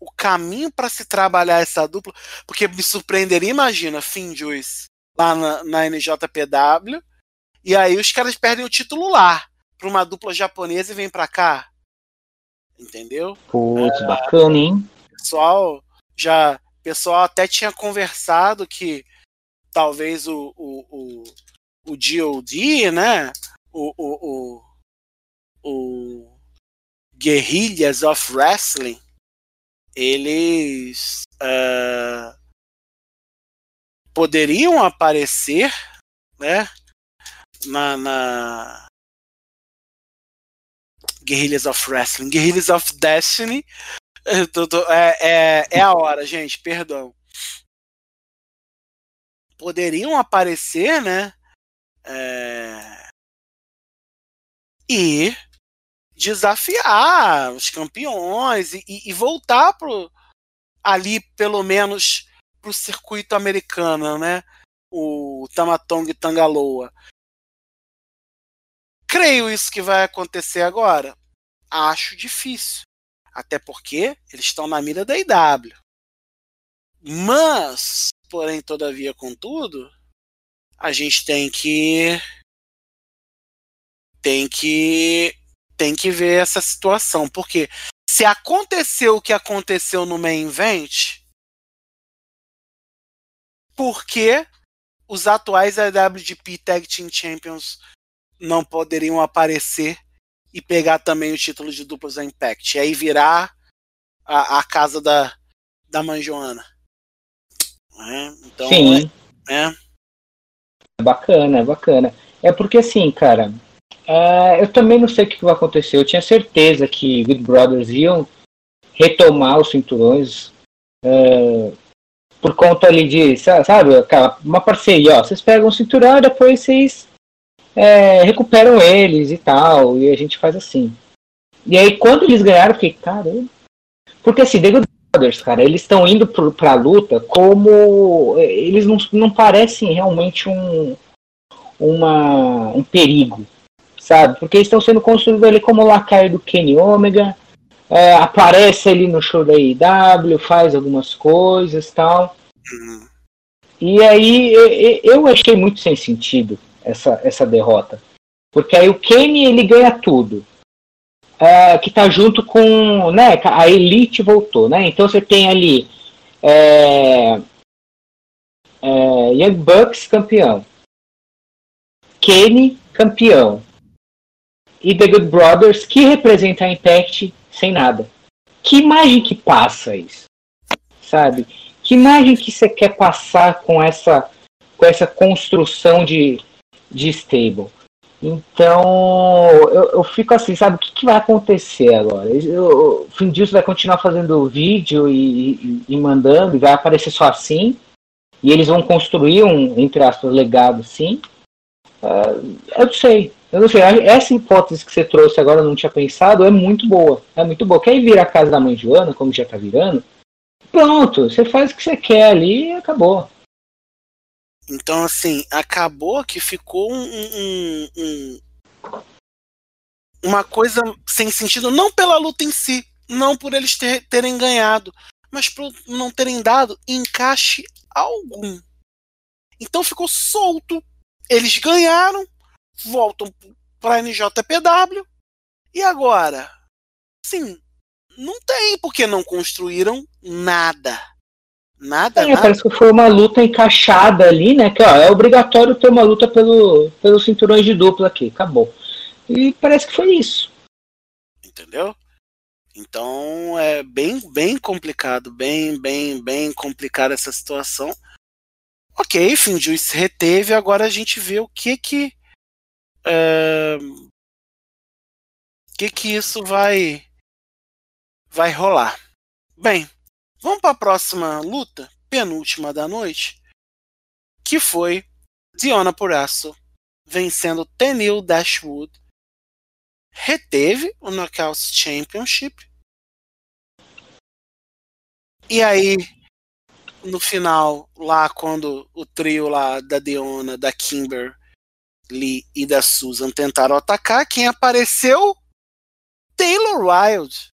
o caminho para se trabalhar essa dupla, porque me surpreenderia, imagina, Finn Juice lá na, na NJPW, e aí os caras perdem o título lá para uma dupla japonesa e vem para cá. Entendeu? Putz, é, bacana, hein? Pessoal, já. Pessoal até tinha conversado que talvez o, o, o, o DOD, né? O, o, o, o Guerrillas of Wrestling, eles uh, poderiam aparecer, né? Na, na, Guerrillas of Wrestling, Guerrillas of Destiny. É, é, é a hora, gente, perdão. Poderiam aparecer, né? É, e desafiar os campeões e, e, voltar pro, ali, pelo menos, para o circuito americano, né? O Tamatong Tangaloa. Creio isso que vai acontecer agora? Acho difícil. Até porque eles estão na mira da IW. Mas, porém, todavia, contudo, a gente tem que tem que tem que ver essa situação, porque se aconteceu o que aconteceu no main event, por que os atuais IWGP Tag Team Champions não poderiam aparecer e pegar também o título de duplas da Impact? E aí virar a, a casa da, da Manjoana. É, então, Sim. É, é. Bacana, é bacana. É porque assim, cara, Uh, eu também não sei o que vai acontecer. Eu tinha certeza que Good Brothers iam retomar os cinturões uh, por conta ali de, sabe, uma parceria. Ó, vocês pegam o cinturão e depois vocês é, recuperam eles e tal. E a gente faz assim. E aí, quando eles ganharam, eu fiquei, caramba. Porque assim, The Good Brothers, cara, eles estão indo pro, pra luta como. Eles não, não parecem realmente um, uma, um perigo sabe? Porque eles estão sendo construídos ali como lacaio do Kenny Omega, é, aparece ali no show da IW, faz algumas coisas tal. Uhum. E aí eu achei muito sem sentido essa, essa derrota. Porque aí o Kenny ele ganha tudo. É, que tá junto com. Né, a Elite voltou, né? Então você tem ali. É, é, Young Bucks campeão. Kenny campeão e The Good Brothers, que representa a Impact sem nada. Que imagem que passa isso? Sabe? Que imagem que você quer passar com essa, com essa construção de, de stable? Então, eu, eu fico assim, sabe? O que, que vai acontecer agora? Eu, o Fim disso vai continuar fazendo vídeo e, e, e mandando, e vai aparecer só assim. E eles vão construir um, entre aspas, legado sim. Uh, eu não sei. Eu não sei, essa hipótese que você trouxe agora, eu não tinha pensado, é muito boa. É muito boa. Quer ir vir a casa da mãe Joana, como já tá virando? Pronto, você faz o que você quer ali e acabou. Então, assim, acabou que ficou um, um, um, uma coisa sem sentido, não pela luta em si, não por eles ter, terem ganhado, mas por não terem dado encaixe algum. Então ficou solto. Eles ganharam, voltam para NJPW e agora, sim, não tem porque não construíram nada. Nada, é, nada. Parece que foi uma luta encaixada ali, né? Que ó, é obrigatório ter uma luta pelo, pelos cinturões de dupla aqui, acabou. E parece que foi isso. Entendeu? Então é bem, bem complicado, bem, bem, bem complicada essa situação. Ok, Finjuice se reteve, agora a gente vê o que que é, que que isso vai vai rolar. Bem, vamos para a próxima luta, penúltima da noite, que foi Diona Purasso vencendo Tenil Dashwood, reteve o Knockouts Championship. E aí, no final, lá quando o trio lá da Diona, da Kimber Lee e da Susan tentaram atacar, quem apareceu? Taylor Wilde,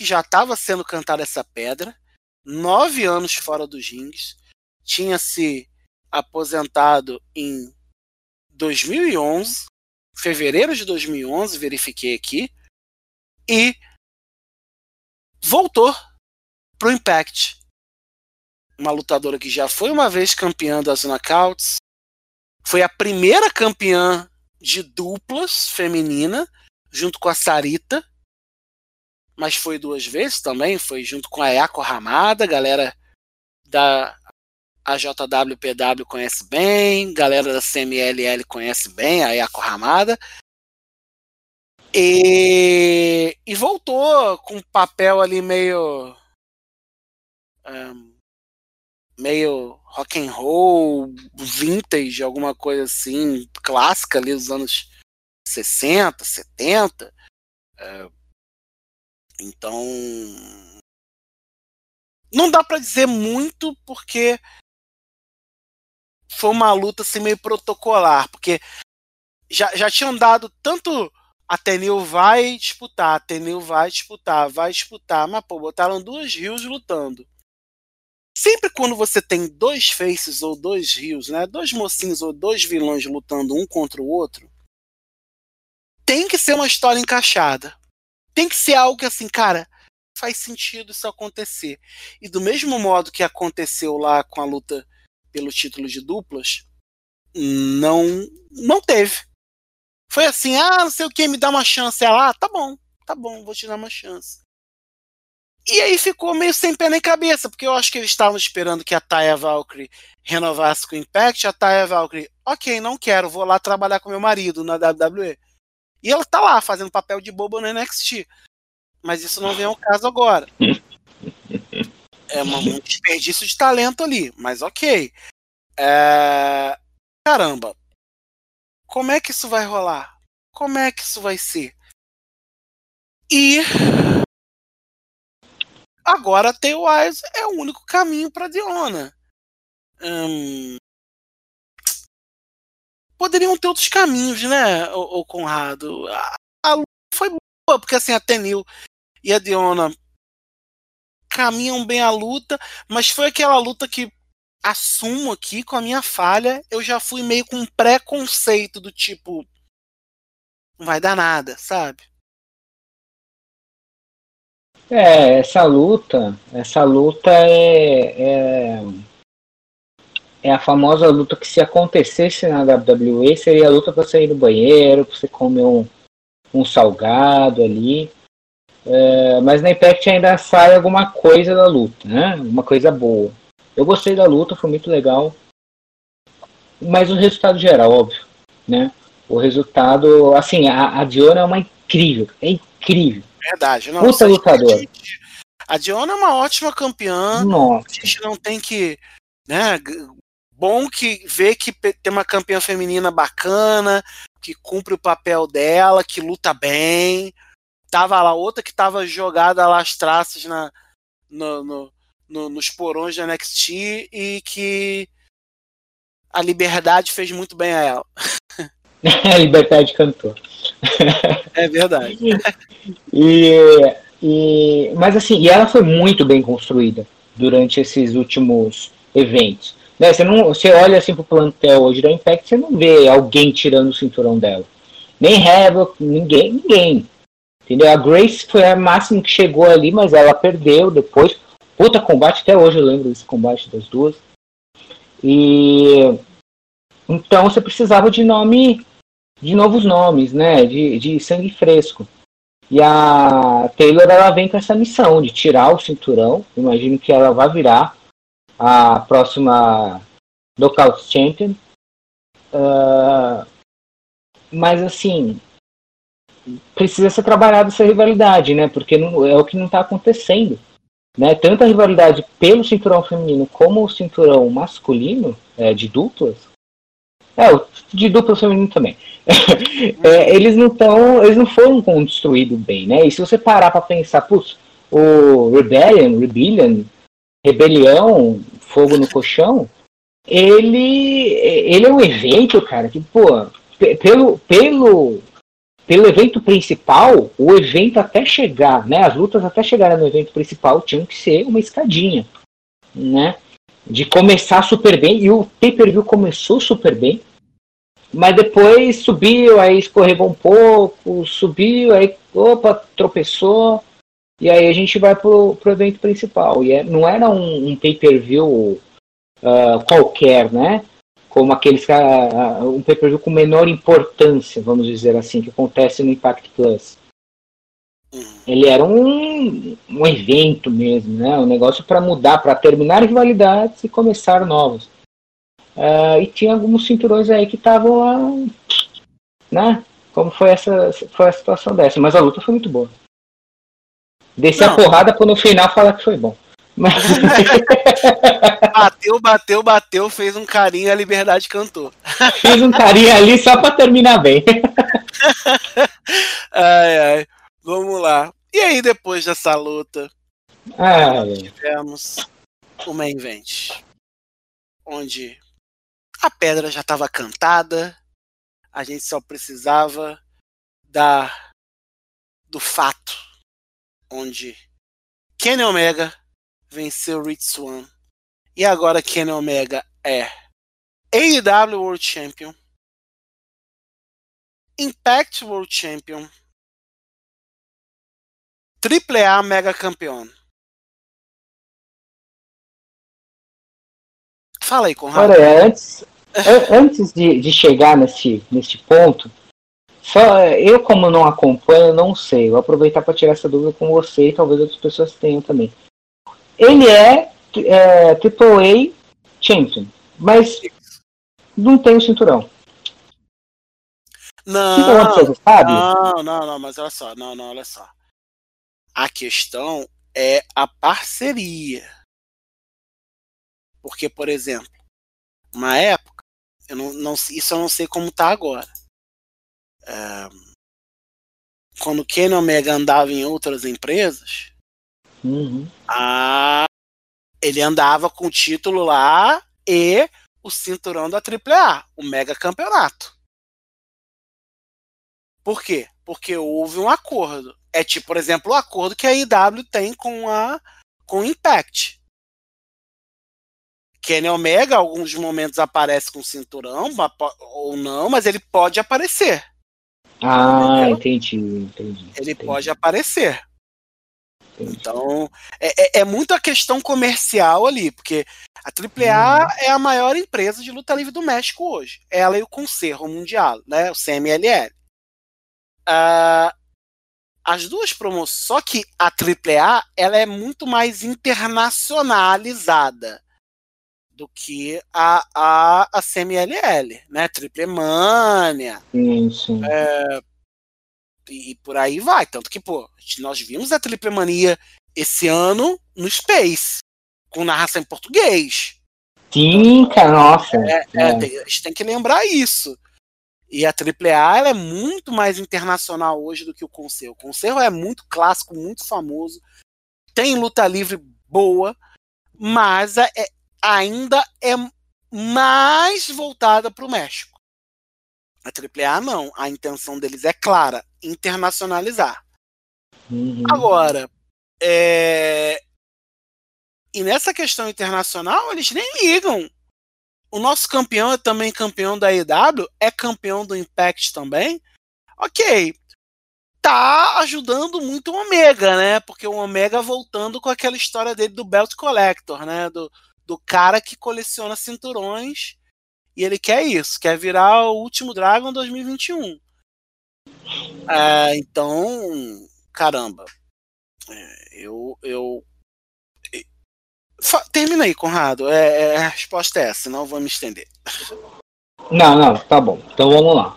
que já estava sendo cantada essa pedra, nove anos fora dos rings, tinha se aposentado em 2011, fevereiro de 2011, verifiquei aqui, e voltou pro Impact. Uma lutadora que já foi uma vez campeã das knockouts, foi a primeira campeã de duplas feminina, junto com a Sarita. Mas foi duas vezes também, foi junto com a Yako Ramada, galera da AJWPW conhece bem, galera da CMLL conhece bem a Yako Ramada. E, e voltou com um papel ali meio. Um, meio rock and roll, vintage, alguma coisa assim, clássica ali dos anos 60, 70. É, então. Não dá para dizer muito porque foi uma luta assim meio protocolar, porque já, já tinham dado tanto Ateneu vai disputar, Ateneu vai disputar, vai disputar, mas pô, botaram duas rios lutando. Sempre quando você tem dois faces ou dois rios, né, dois mocinhos ou dois vilões lutando um contra o outro, tem que ser uma história encaixada. Tem que ser algo que assim, cara, faz sentido isso acontecer. E do mesmo modo que aconteceu lá com a luta pelo título de duplas, não não teve. Foi assim, ah, não sei o que, me dá uma chance. Ela, ah, tá bom, tá bom, vou te dar uma chance. E aí ficou meio sem pé nem cabeça, porque eu acho que eles estavam esperando que a Taya Valkyrie renovasse com o Impact. A Taya Valkyrie, ok, não quero, vou lá trabalhar com meu marido na WWE. E ela tá lá fazendo papel de bobo no NXT. Mas isso não vem ao caso agora. É um desperdício de talento ali, mas ok. É... Caramba, como é que isso vai rolar? Como é que isso vai ser? E agora Tailwise é o único caminho para Diona. Hum... Poderiam ter outros caminhos, né, o, Conrado? A, a luta foi boa, porque assim, a Tenil e a Diona caminham bem a luta, mas foi aquela luta que assumo aqui com a minha falha, eu já fui meio com um preconceito do tipo não vai dar nada, sabe? É, essa luta, essa luta é, é, é a famosa luta que se acontecesse na WWE seria a luta para sair do banheiro, para você comer um, um salgado ali. É, mas na Impact ainda sai alguma coisa da luta, né? Uma coisa boa. Eu gostei da luta, foi muito legal. Mas o resultado geral, óbvio, né? O resultado, assim, a, a Diona é uma incrível, é incrível. Verdade, não. Puta lutador. A Diona é uma ótima campeã. Nossa. A gente não tem que, né? Bom que ver que tem uma campeã feminina bacana, que cumpre o papel dela, que luta bem. Tava lá outra que tava jogada lá as traças na, no, no, no, nos porões da NXT e que a Liberdade fez muito bem a ela. a Liberdade cantou. É verdade. e, e, mas assim, e ela foi muito bem construída durante esses últimos eventos. Né, você, não, você olha assim pro plantel hoje da Impact, você não vê alguém tirando o cinturão dela. Nem Havoc, ninguém, ninguém. Entendeu? A Grace foi a máxima que chegou ali, mas ela perdeu depois. Puta combate, até hoje eu lembro desse combate das duas. E então você precisava de nome, de novos nomes, né? De, de sangue fresco. E a Taylor ela vem com essa missão de tirar o cinturão. Imagino que ela vai virar a próxima Knockout Champion. Uh, mas assim, precisa ser trabalhada essa rivalidade, né? Porque não, é o que não está acontecendo. Né? Tanto a rivalidade pelo cinturão feminino como o cinturão masculino, é, de duplas, é, de dupla feminino também. é, eles não estão, eles não foram construídos bem, né? E se você parar para pensar, putz, o Rebellion, Rebellion, Rebelião, Fogo no Colchão, ele, ele é um evento, cara, que, pô, pelo, pelo pelo evento principal, o evento até chegar, né, as lutas até chegarem no evento principal tinham que ser uma escadinha, né, de começar super bem, e o pay-per-view começou super bem, mas depois subiu, aí escorregou um pouco, subiu, aí, opa, tropeçou, e aí a gente vai pro, pro evento principal, e é, não era um, um pay-per-view uh, qualquer, né, como aqueles uh, um pay-per-view com menor importância, vamos dizer assim, que acontece no Impact Plus. Ele era um, um evento mesmo, né? Um negócio para mudar, para terminar rivalidades e começar novos. Uh, e tinha alguns cinturões aí que estavam lá, né? como foi essa foi a situação dessa. Mas a luta foi muito boa. Descer a porrada pra no final falar que foi bom. Mas, Bateu, bateu, bateu, fez um carinho, a liberdade cantou. fiz um carinho ali só pra terminar bem. Ai, ai. Vamos lá. E aí, depois dessa luta, Ai, tivemos o main event. Onde a pedra já estava cantada, a gente só precisava da do fato onde Kenny Omega venceu Rich Swan. E agora Kenny Omega é AEW World Champion, Impact World Champion, AAA Mega Campeão. Fala aí, Conrado. Olha, antes, an- antes de, de chegar nesse, nesse ponto, só eu como não acompanho, não sei. Vou aproveitar para tirar essa dúvida com você e talvez outras pessoas tenham também. Ele é, é AAA Champion, mas não tem o cinturão. Não, você sabe? não, não, não, mas olha só, não, não, olha só. A questão é a parceria. Porque, por exemplo, uma época, eu não, não, isso eu não sei como tá agora. É, quando Kenny Omega andava em outras empresas, Uhum. a, ele andava com o título lá e o cinturão da AAA, o mega campeonato. Por quê? Porque houve um acordo. É tipo, por exemplo, o acordo que a IW tem com a com o Impact. Kenny Omega, alguns momentos aparece com cinturão, ou não, mas ele pode aparecer. Ah, entendi, entendi. Ele entendi, pode aparecer. entendi. Então, é, é, é muito a questão comercial ali, porque a AAA é a maior empresa de luta livre do México hoje. Ela e o Conselho Mundial, né? O CMLL. Ah, as duas promoções. Só que a AAA ela é muito mais internacionalizada do que a, a, a CMLL, né? Triple Mania Sim, sim. e, e por aí vai. Tanto que, pô, nós vimos a Triple Mania esse ano no Space, com narração em português. Sim, cara, nossa. É, É. tem- a gente tem que lembrar isso. E a AAA ela é muito mais internacional hoje do que o Conselho. O Conselho é muito clássico, muito famoso. Tem luta livre boa, mas é- é- ainda é mais voltada para o México. A AAA não. A intenção deles é clara: internacionalizar. Uhum. Agora, é, e nessa questão internacional, eles nem ligam. O nosso campeão é também campeão da EW, é campeão do Impact também. Ok. Tá ajudando muito o Omega, né? Porque o Omega voltando com aquela história dele do Belt Collector, né? Do, do cara que coleciona cinturões. E ele quer isso, quer virar o último Dragon 2021. É, então, caramba. É, eu. eu Termina aí, Conrado. É, é, a resposta é essa, senão eu vou me estender. Não, não, tá bom. Então vamos lá.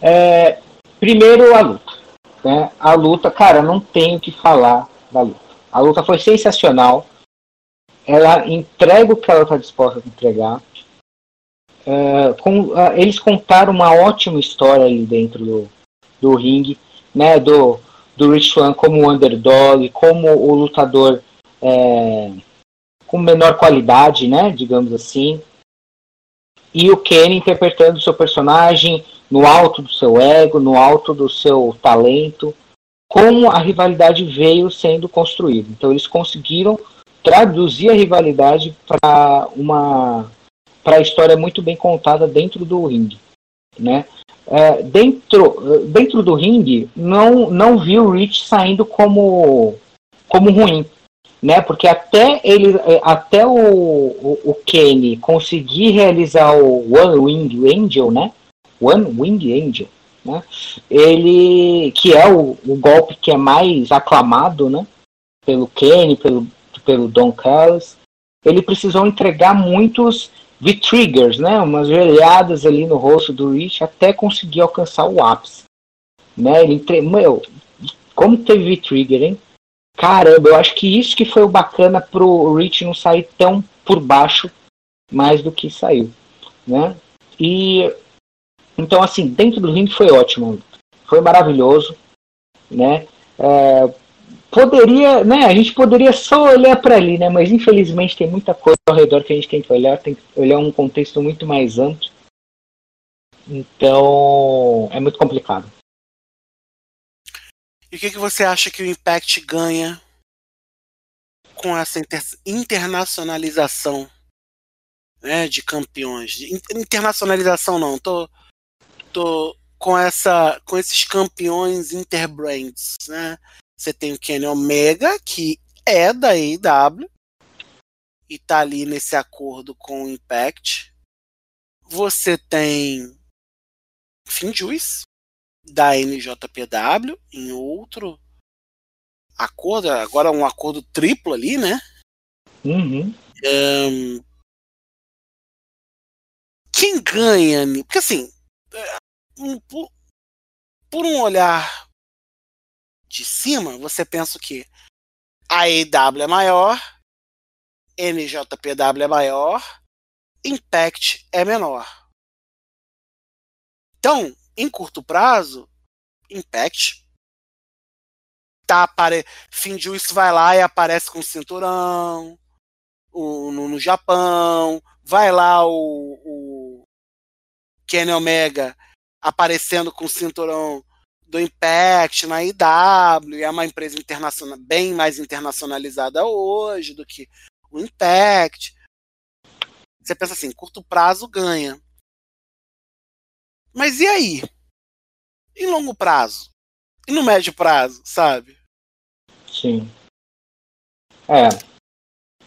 É, primeiro a luta. Né? A luta, cara, não tenho o que falar da luta. A luta foi sensacional. Ela entrega o que ela está disposta a entregar. É, com- ah, eles contaram uma ótima história ali dentro do, do ringue, né? Do, do Rich Swann como underdog, como o lutador é, com menor qualidade, né? Digamos assim e o Kenny interpretando o seu personagem no alto do seu ego, no alto do seu talento, como a rivalidade veio sendo construída. Então eles conseguiram traduzir a rivalidade para uma para a história muito bem contada dentro do ringue, né? É, dentro dentro do ringue não não vi o Rich saindo como como ruim, né? Porque até ele, é, até o, o, o Kenny conseguir realizar o One Wing Angel, né? One Wing Angel, né? Ele, que é o, o golpe que é mais aclamado, né? Pelo Kenny, pelo, pelo Don Callis, ele precisou entregar muitos V-triggers, né? Umas joelhadas ali no rosto do Rich até conseguir alcançar o ápice. né? Ele entre... Meu, como teve V-Trigger, hein? Caramba, eu acho que isso que foi o bacana pro Rich não sair tão por baixo mais do que saiu, né? E então assim, dentro do ringue foi ótimo, foi maravilhoso, né? É, poderia, né? A gente poderia só olhar para ali, né? Mas infelizmente tem muita coisa ao redor que a gente tem que olhar, tem que olhar um contexto muito mais amplo. Então é muito complicado. E o que, que você acha que o Impact ganha com essa inter internacionalização né, de campeões? Internacionalização não, tô, tô com essa com esses campeões interbrands, né? Você tem o Kenny Omega, que é da AEW e tá ali nesse acordo com o Impact. Você tem Finn Juice, da NJPW em outro acordo, agora um acordo triplo ali, né? Uhum. Um, quem ganha? Porque assim, é, um, por, por, um olhar de cima, você pensa que a EW é maior, NJPW é maior, Impact é menor. Então, em curto prazo, Impact tá apare... Finjuice vai lá e aparece com o cinturão o, no, no Japão, vai lá o, o Kenny Omega aparecendo com o cinturão do Impact na IW, é uma empresa internacional bem mais internacionalizada hoje do que o Impact. Você pensa assim, curto prazo ganha. Mas e aí? Em longo prazo? E no médio prazo, sabe? Sim. É.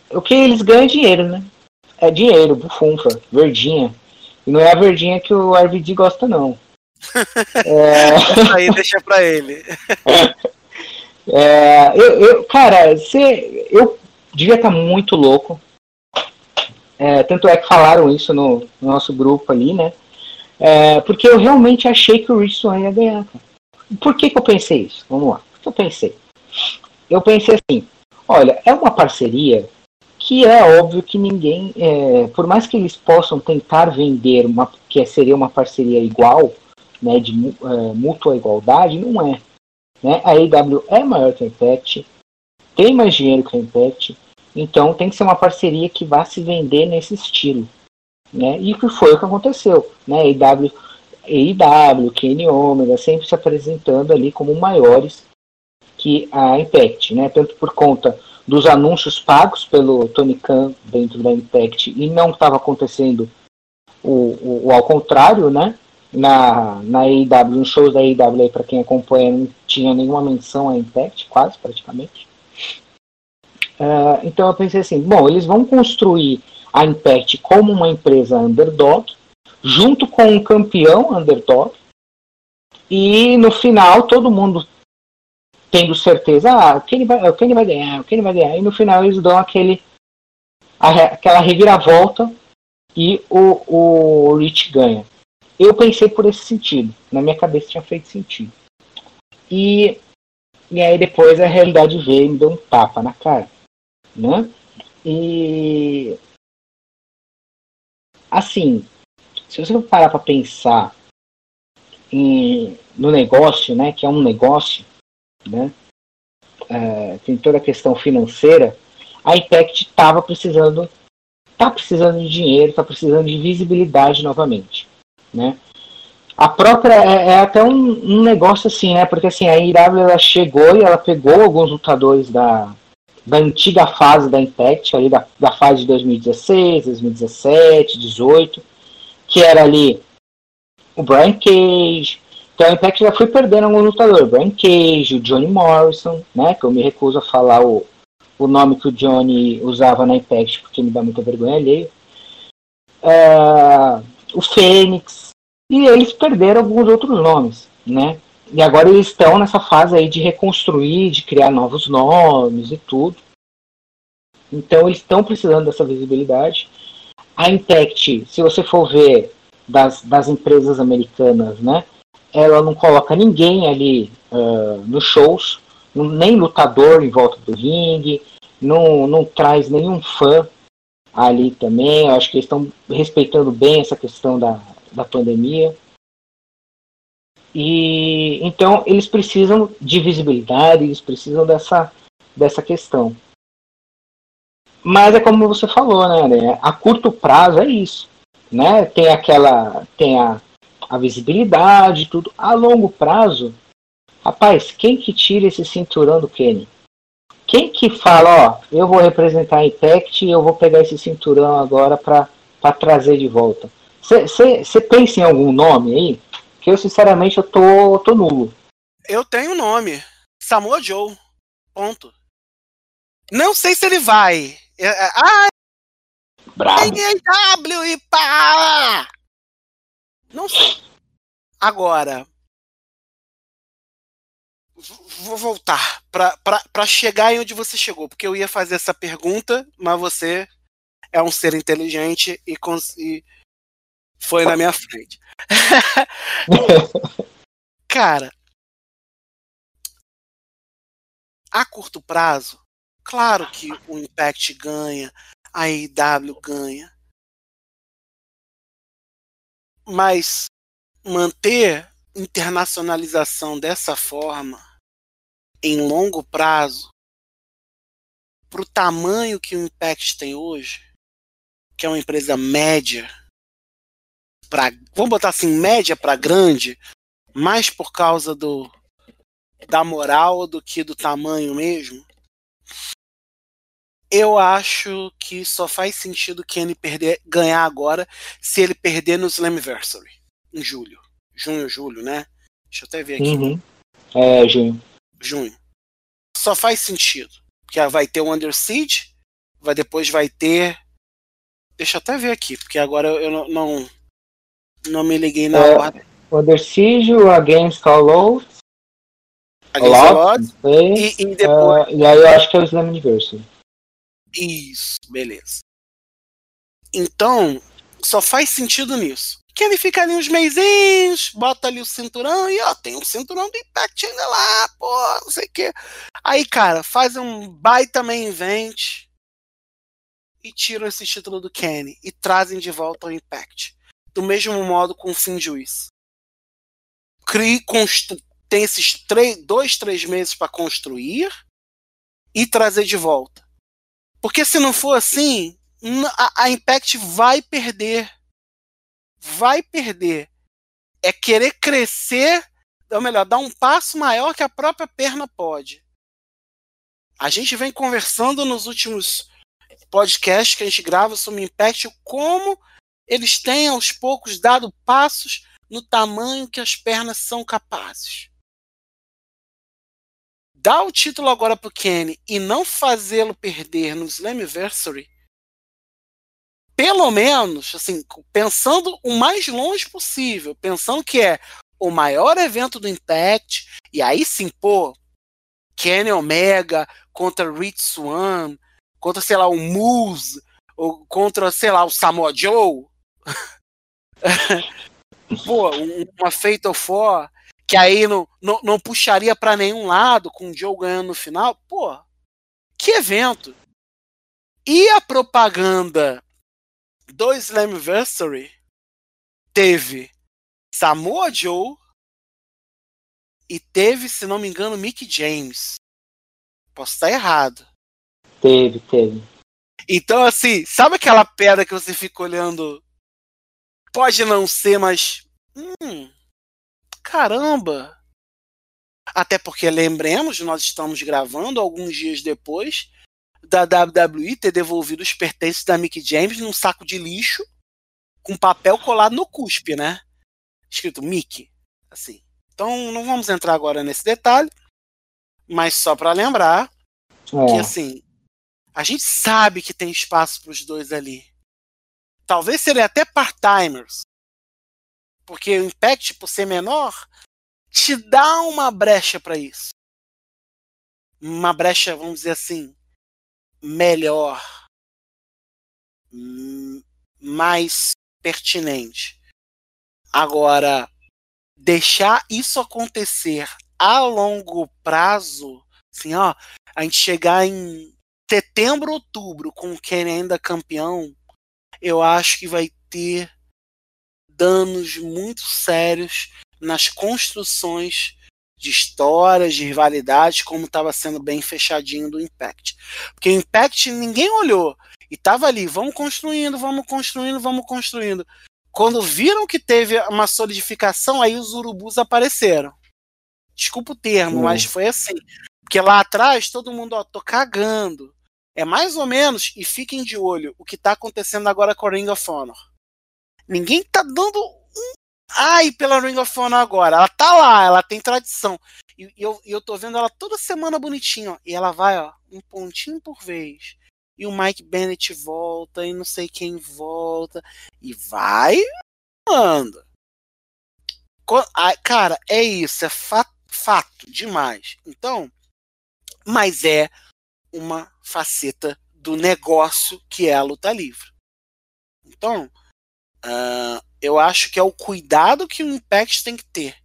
O que eles ganham é dinheiro, né? É dinheiro, bufunfa, verdinha. E não é a verdinha que o RVD gosta, não. É... Aí deixa pra ele. é, eu, eu, cara, você, eu devia estar tá muito louco. É, tanto é que falaram isso no, no nosso grupo ali, né? É, porque eu realmente achei que o Rich Swann ia ganhar. Por que, que eu pensei isso? Vamos lá. O que eu pensei? Eu pensei assim: olha, é uma parceria que é óbvio que ninguém, é, por mais que eles possam tentar vender uma que seria uma parceria igual, né, de é, mútua igualdade, não é. Né? A AEW é maior que a Impact, tem mais dinheiro que a Impact, então tem que ser uma parceria que vá se vender nesse estilo. Né? E que foi o que aconteceu. Né? EW, EW, Kenny Omega sempre se apresentando ali como maiores que a Impact, né? tanto por conta dos anúncios pagos pelo Tony Khan dentro da Impact e não estava acontecendo o, o, o, ao contrário, né? Na, na AEW, nos shows da AEW, para quem acompanha, não tinha nenhuma menção à Impact, quase praticamente. Uh, então eu pensei assim, bom, eles vão construir a Impact como uma empresa underdog, junto com um campeão underdog, e no final todo mundo tendo certeza, ah, quem vai, quem vai ganhar, quem vai ganhar, e no final eles dão aquele aquela reviravolta e o, o Rich ganha. Eu pensei por esse sentido, na minha cabeça tinha feito sentido. E, e aí depois a realidade veio e me deu um tapa na cara, né? E assim, se você parar para pensar em, no negócio, né, que é um negócio, né, é, tem toda a questão financeira, a Impact estava precisando, tá precisando de dinheiro, está precisando de visibilidade novamente, né. A própria é, é até um, um, negócio assim, né, porque assim a IW ela chegou e ela pegou alguns lutadores da da antiga fase da Impact, ali da, da fase de 2016, 2017, 2018, que era ali o Brian Cage. Então a Impact já foi perdendo algum lutador. Brian Cage, o Johnny Morrison, né? Que eu me recuso a falar o, o nome que o Johnny usava na Impact porque me dá muita vergonha alheia. Uh, o Fênix. E eles perderam alguns outros nomes, né? E agora eles estão nessa fase aí de reconstruir, de criar novos nomes e tudo. Então eles estão precisando dessa visibilidade. A Impact, se você for ver das, das empresas americanas, né? ela não coloca ninguém ali uh, nos shows, nem lutador em volta do ringue, não, não traz nenhum fã ali também. Eu acho que eles estão respeitando bem essa questão da, da pandemia. E então eles precisam de visibilidade, eles precisam dessa, dessa questão. Mas é como você falou, né? A curto prazo é isso, né? Tem aquela, tem a, a visibilidade, tudo. A longo prazo, rapaz, quem que tira esse cinturão do Kenny? Quem que fala, ó, eu vou representar a Impact e eu vou pegar esse cinturão agora para trazer de volta? Você pensa em algum nome aí? Que eu, sinceramente, eu tô, tô nulo. Eu tenho um nome. Samoa Joe. Ponto. Não sei se ele vai. Ah! Bravo. W e pá! Não sei. Agora. Vou voltar para chegar em onde você chegou, porque eu ia fazer essa pergunta, mas você é um ser inteligente e, e foi na minha frente. Cara, a curto prazo, Claro que o Impact ganha, a AEW ganha. Mas manter internacionalização dessa forma em longo prazo para o tamanho que o Impact tem hoje, que é uma empresa média, pra, vamos botar assim, média para grande, mais por causa do da moral do que do tamanho mesmo, eu acho que só faz sentido Kenny perder, ganhar agora se ele perder no Slammiversary, em julho. Junho, julho, né? Deixa eu até ver aqui. Uhum. É, junho. Junho. Só faz sentido. Porque vai ter o Under Siege, vai, depois vai ter. Deixa eu até ver aqui, porque agora eu não, não, não me liguei na é, ordem. Under Siege, o Against All Odds. Against All Odds. E, e, depois... Uh, e aí eu acho que é o Slam Anniversary. Isso, beleza. Então, só faz sentido nisso. Que ele fica ali uns meizinhos, bota ali o cinturão e ó, tem um cinturão do Impact ainda lá, pô, não sei o quê. Aí, cara, faz um baita main event e tiram esse título do Kenny e trazem de volta ao Impact. Do mesmo modo com o Finn Juiz. Crie, tem esses três, dois, três meses para construir e trazer de volta. Porque se não for assim, a, a Impact vai perder. Vai perder. É querer crescer, ou melhor, dar um passo maior que a própria perna pode. A gente vem conversando nos últimos podcasts que a gente grava sobre o Impact, como eles têm aos poucos dado passos no tamanho que as pernas são capazes dar o título agora pro Kenny e não fazê-lo perder no Slammiversary, pelo menos, assim, pensando o mais longe possível, pensando que é o maior evento do Impact, e aí sim, pô, Kenny Omega contra Rich Swan, contra, sei lá, o Moose, ou contra, sei lá, o Samoa Joe. pô, uma Fatal Four que aí não, não, não puxaria para nenhum lado, com o Joe ganhando no final, pô, que evento! E a propaganda do Slammiversary teve Samoa Joe e teve, se não me engano, Mick James. Posso estar errado. Teve, teve. Então, assim, sabe aquela pedra que você fica olhando? Pode não ser, mas. Hum, caramba! Até porque lembremos, nós estamos gravando alguns dias depois da WWE ter devolvido os pertences da Mick James num saco de lixo com papel colado no cuspe, né? Escrito Mick, assim. Então não vamos entrar agora nesse detalhe, mas só para lembrar é. que assim, a gente sabe que tem espaço para os dois ali. Talvez serem até part-timers, porque o impact, por ser menor, te dá uma brecha para isso. Uma brecha, vamos dizer assim, melhor, mais pertinente. Agora, deixar isso acontecer a longo prazo, assim, ó, a gente chegar em setembro, outubro com o Kenny ainda campeão, eu acho que vai ter danos muito sérios nas construções de histórias, de rivalidades, como estava sendo bem fechadinho do Impact. Porque o Impact ninguém olhou e estava ali, vamos construindo, vamos construindo, vamos construindo. Quando viram que teve uma solidificação, aí os urubus apareceram. Desculpa o termo, uhum. mas foi assim. Porque lá atrás todo mundo, ó, tô cagando. É mais ou menos, e fiquem de olho, o que tá acontecendo agora com a Ring of Honor. Ninguém tá dando ai pela Ring of Honor agora. Ela tá lá, ela tem tradição. E, eu, eu tô vendo ela toda semana bonitinha, ó. E ela vai, ó, um pontinho por vez. E o Mike Bennett volta, e não sei quem volta. E vai, anda. Cara, é isso, é fato, fato demais. Então, mas é uma faceta do negócio que é a luta livre. Então, uh, eu acho que é o cuidado que o Impact tem que ter.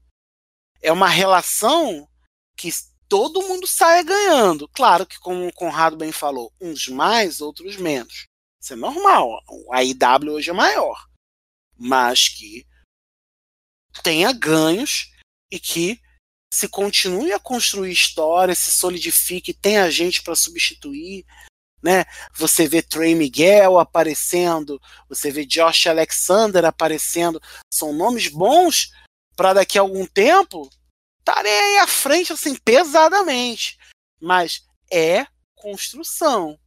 É uma relação que todo mundo saia ganhando. Claro que, como o Conrado bem falou, uns mais, outros menos. Isso é normal. A IW hoje é maior. Mas que tenha ganhos e que se continue a construir história, se solidifique, tenha gente para substituir, né? Você vê Trey Miguel aparecendo, você vê Josh Alexander aparecendo, são nomes bons para daqui a algum tempo estarem aí à frente assim pesadamente, mas é construção.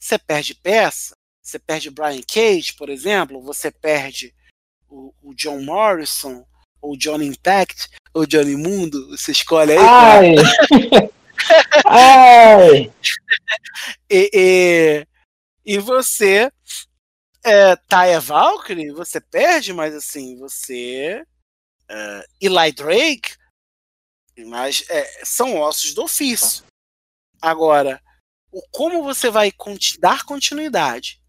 Você perde peça, você perde Brian Cage, por exemplo, você perde o, o John Morrison, ou John Impact, ou Johnny Mundo, você escolhe aí. Ai. Ai. e, e, e você é, Taya Valkyrie, você perde, mas assim, você. Uh, Eli Drake, mas é, são ossos do ofício. Agora, o como você vai dar continuidade,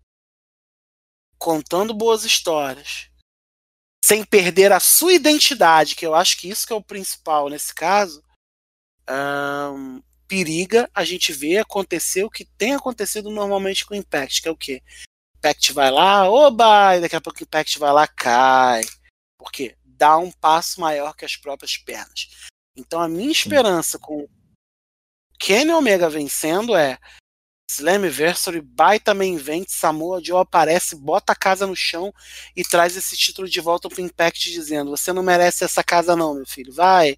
contando boas histórias, sem perder a sua identidade, que eu acho que isso que é o principal nesse caso, um, periga a gente ver acontecer o que tem acontecido normalmente com o Impact, que é o quê? Impact vai lá, oba, e daqui a pouco o Impact vai lá, cai. Porque dá um passo maior que as próprias pernas. Então a minha esperança com Kenny Omega vencendo é Slammiversary, baita main event, Samoa Joe aparece, bota a casa no chão e traz esse título de volta pro Impact dizendo, você não merece essa casa não, meu filho, vai,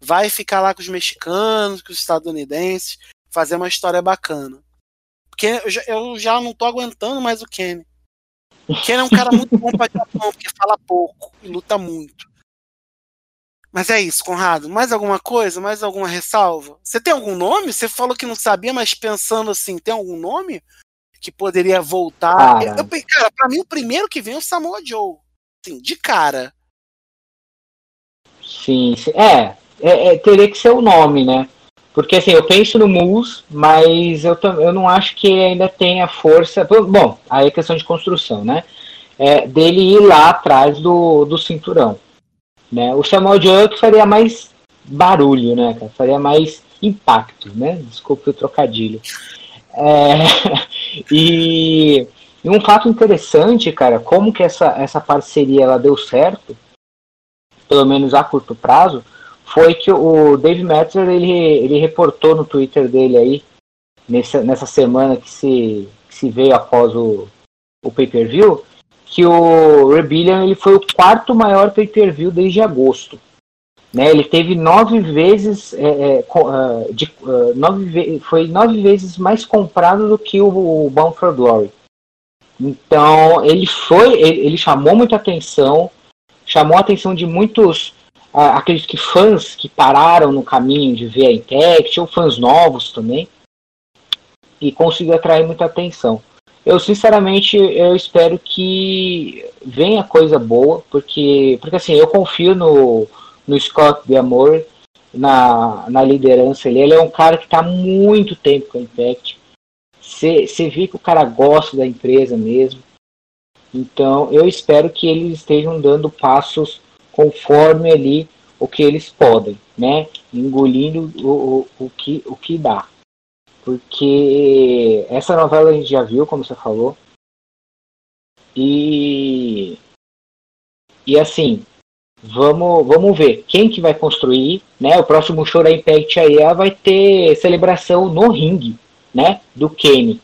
vai ficar lá com os mexicanos, com os estadunidenses, fazer uma história bacana. Porque eu já, eu já não tô aguentando mais o Kenny. O Kenny é um cara muito bom pra Japão, porque fala pouco e luta muito. Mas é isso, Conrado. Mais alguma coisa? Mais alguma ressalva? Você tem algum nome? Você falou que não sabia, mas pensando assim, tem algum nome que poderia voltar? Cara, eu, eu, cara pra mim o primeiro que vem é o Samoa Joe. Assim, de cara. Sim, sim. É, é, é, teria que ser o nome, né? Porque assim, eu penso no Moose, mas eu, eu não acho que ainda tenha força. Bom, aí é questão de construção, né? É, dele ir lá atrás do, do cinturão. Né? O Samuel Junk faria mais barulho, né, cara? Faria mais impacto, né? Desculpe o trocadilho. É, e, e, um fato interessante, cara, como que essa, essa parceria ela deu certo, pelo menos a curto prazo, foi que o Dave Metzer ele, ele reportou no Twitter dele aí, nessa, nessa semana que se, que se veio após o, o pay-per-view, que o Rebellion ele foi o quarto maior pay-per-view desde agosto. Né, ele teve nove vezes é, é, é de, uh, nove foi nove vezes mais comprado do que o, o Bound for Glory. Então ele foi, ele, ele chamou muita atenção, chamou a atenção de muitos uh, aqueles que fãs que pararam no caminho de ver a Impact ou fãs novos também e conseguiu atrair muita atenção. Eu sinceramente eu espero que venha coisa boa, porque porque assim, eu confio no, no Scott de Amor na, na liderança ali. Ele é um cara que está muito tempo com a Impact. Você vê que o cara gosta da empresa mesmo. Então eu espero que eles estejam dando passos conforme ali o que eles podem, né? Engolindo o, o, o, que, o que dá. Porque essa novela a gente já viu, como você falou. E. E assim, vamos, vamos ver quem que vai construir, né? O próximo show da Impact aí vai ter celebração no ringue, né? Do Kenny.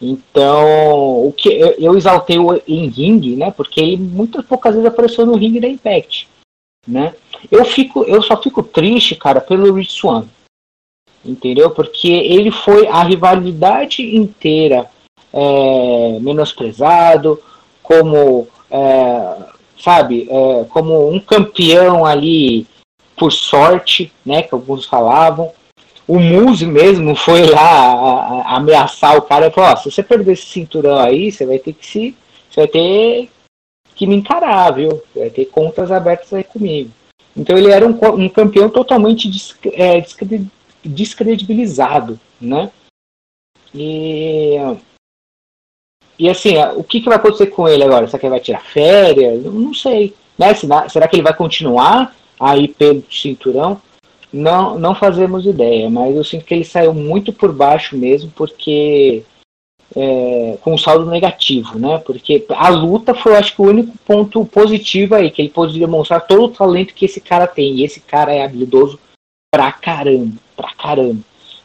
Então, o que eu, exaltei o em ringue, né? Porque ele muitas poucas vezes apareceu no ringue da Impact, né? Eu fico, eu só fico triste, cara, pelo Rich Swan, entendeu? Porque ele foi a rivalidade inteira é, menosprezado, como é, sabe, é, como um campeão ali por sorte, né? Que alguns falavam o Muse mesmo foi lá ameaçar o cara e falou, se você perder esse cinturão aí, você vai ter que se. Você vai ter que me encarar, viu? Você vai ter contas abertas aí comigo. Então ele era um, um campeão totalmente é, descredibilizado, né? E, e assim, o que, que vai acontecer com ele agora? Será que ele vai tirar férias? Não sei. Né? Será que ele vai continuar aí pelo cinturão? Não, não fazemos ideia, mas eu sinto que ele saiu muito por baixo mesmo, porque é, com um saldo negativo, né? Porque a luta foi, acho que, o único ponto positivo aí, que ele pôde demonstrar todo o talento que esse cara tem. E esse cara é habilidoso pra caramba, pra caramba.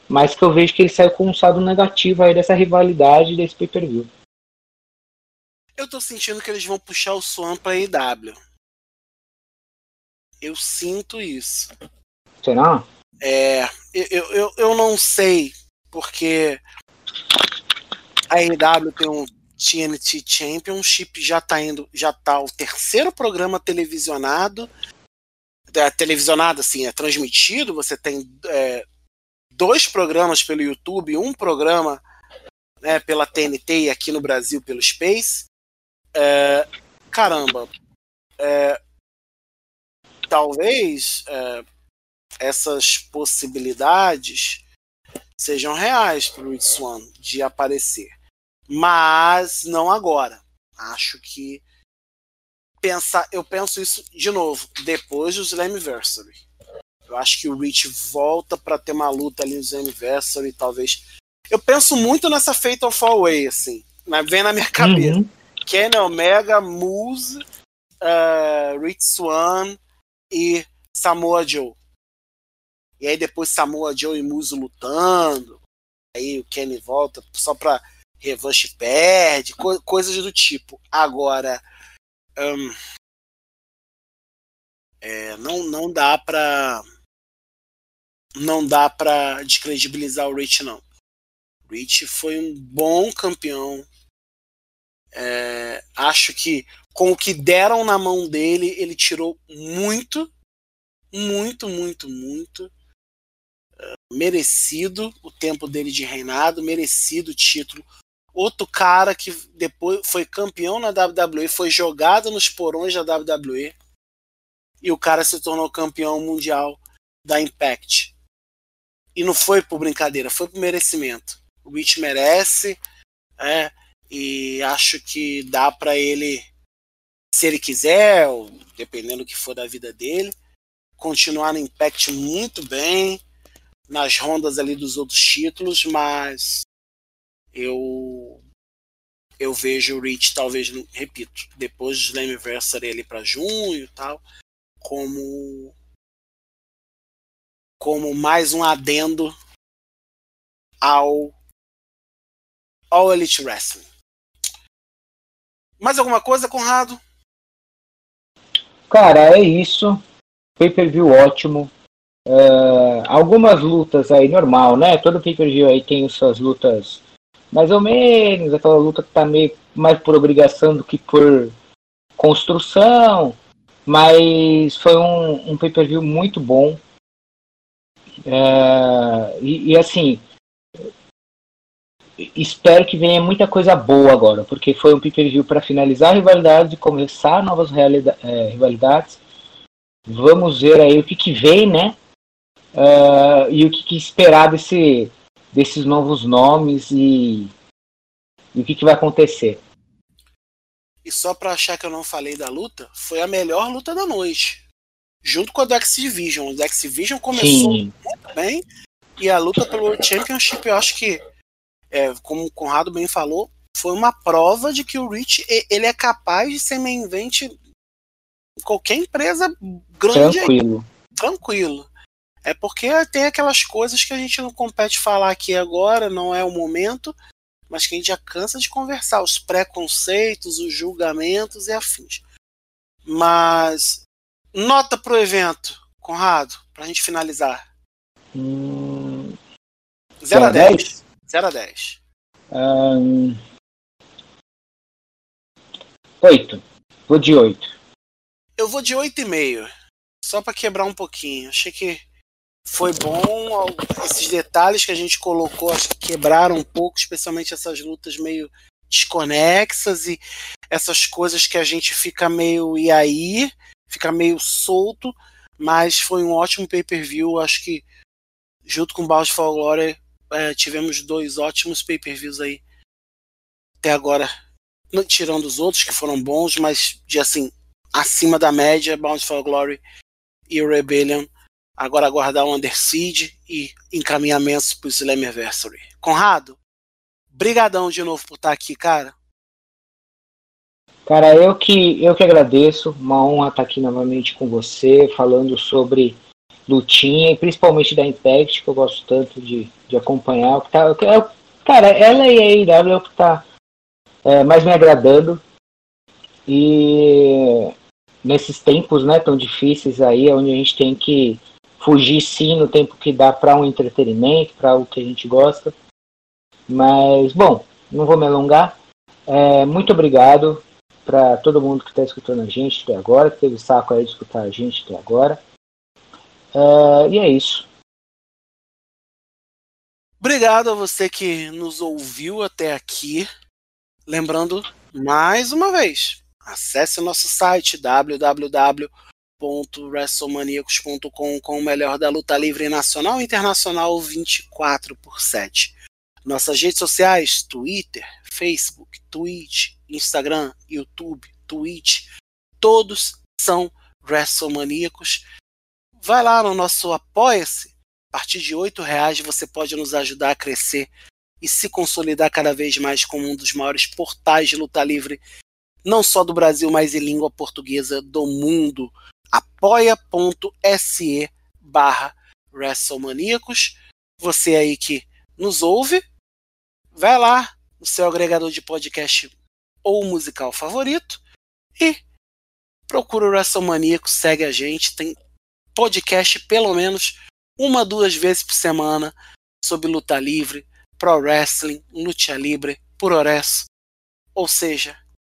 Mas que eu vejo que ele saiu com um saldo negativo aí dessa rivalidade desse pay-per-view. Eu tô sentindo que eles vão puxar o Swan pra IW. Eu sinto isso. Será? É, eu, eu, eu não sei, porque a RW tem um TNT Championship, já tá indo, já tá o terceiro programa televisionado, é, televisionado assim, é transmitido, você tem é, dois programas pelo YouTube, um programa né, pela TNT e aqui no Brasil pelo Space. É, caramba, é, talvez é, essas possibilidades sejam reais para o Rich Swan de aparecer. Mas não agora. Acho que pensar, eu penso isso de novo depois do Slammiversary. Eu acho que o Rich volta para ter uma luta ali no Slammiversary, talvez. Eu penso muito nessa Fatal Fall Way, assim, vem na minha cabeça. Uhum. Kenny Omega, Moose, uh, Rich Swan e Samoa Joe. E aí depois Samoa Joe e Muso lutando. Aí o Kenny volta só pra revanche perde, co coisas do tipo. Agora, é, não, não dá pra. Não dá pra descredibilizar o Rich, não. Rich foi um bom campeão. É, acho que com o que deram na mão dele, ele tirou muito, muito, muito, muito merecido o tempo dele de reinado, merecido o título. Outro cara que depois foi campeão na WWE, foi jogado nos porões da WWE e o cara se tornou campeão mundial da Impact. E não foi por brincadeira, foi por merecimento. O Rich merece, é, e acho que dá para ele, se ele quiser, ou dependendo do que for da vida dele, continuar no Impact muito bem nas rondas ali dos outros títulos, mas eu eu vejo o Rich talvez, repito, depois do Slammiversary ali para junho e tal, como como mais um adendo ao ao Elite Wrestling. Mais alguma coisa, Conrado? Cara, é isso. Pay-per-view ótimo. Uh, algumas lutas aí, normal, né? Todo pay-per-view aí tem suas lutas mais ou menos, aquela luta que tá meio mais por obrigação do que por construção, mas foi um, um pay-per-view muito bom. Uh, e, e, assim, espero que venha muita coisa boa agora, porque foi um pay-per-view para finalizar a rivalidade começar novas é, rivalidades. Vamos ver aí o que, que vem, né? Uh, e o que, que, esperar desse, desses novos nomes e, e o que, que vai acontecer. E só para achar que eu não falei da luta, foi a melhor luta da noite. junto com a do X-Division. O X-Division começou Sim. muito bem e a luta pelo World Championship, eu acho que, é, como o Conrado bem falou, foi uma prova de que o Rich ele é capaz de ser main event em qualquer empresa grande aí, Tranquilo. É porque tem aquelas coisas que a gente não compete falar aqui agora, não é o momento, mas que a gente já cansa de conversar, os preconceitos, os julgamentos e afins. Mas nota pro evento, Conrado, pra gente finalizar. Hum, 0 a Zero a 10. 0 a 10. ahn, oito. Vou de oito. Eu vou de 8,5. Só pra quebrar um pouquinho. Achei que foi bom. Esses detalhes que a gente colocou, acho que quebraram um pouco, especialmente essas lutas meio desconexas e essas coisas que a gente fica meio e aí, fica meio solto. Mas foi um ótimo pay-per-view. Acho que junto com Balls for Glory é, tivemos dois ótimos pay-per-views aí até agora. Tirando os outros que foram bons, mas de assim, acima da média, Bound for Glory e Rebellion. Agora aguardar o Under Siege e encaminhamentos pro Slammiversary. Conrado, brigadão de novo por estar aqui, cara. Cara, eu que, eu que agradeço. Uma honra estar aqui novamente com você, falando sobre lutinha, e principalmente da Impact, que eu gosto tanto de, de acompanhar. O que tá, o é- cara, ela e a AEW é o que está mais me agradando. E nesses tempos né, tão difíceis aí, é onde a gente tem que fugir sim no tempo que dá para um entretenimento, para o que a gente gosta. Mas, bom, não vou me alongar. É, muito obrigado para todo mundo que está escutando a gente até agora, que teve saco aí de escutar a gente até agora. É, e é isso. Obrigado a você que nos ouviu até aqui. Lembrando, mais uma vez, acesse nosso site www.wrestlemaniacos.com com o melhor da luta livre nacional e internacional 24 por 7. Nossas redes sociais, Twitter, Facebook, Twitch, Instagram, YouTube, Twitch, todos são WrestleManiacos. Vai lá no nosso Apoia-se. A partir de R$ reais você pode nos ajudar a crescer e se consolidar cada vez mais como um dos maiores portais de luta livre, não só do Brasil, mas em língua portuguesa do mundo. apoia.se barra WrestleManiacos. Você aí que nos ouve, vai lá no seu agregador de podcast ou musical favorito e procura o WrestleManiacos, segue a gente, tem podcast pelo menos uma, duas vezes por semana sobre luta livre, pro wrestling, luta livre, puroresso. Ou seja,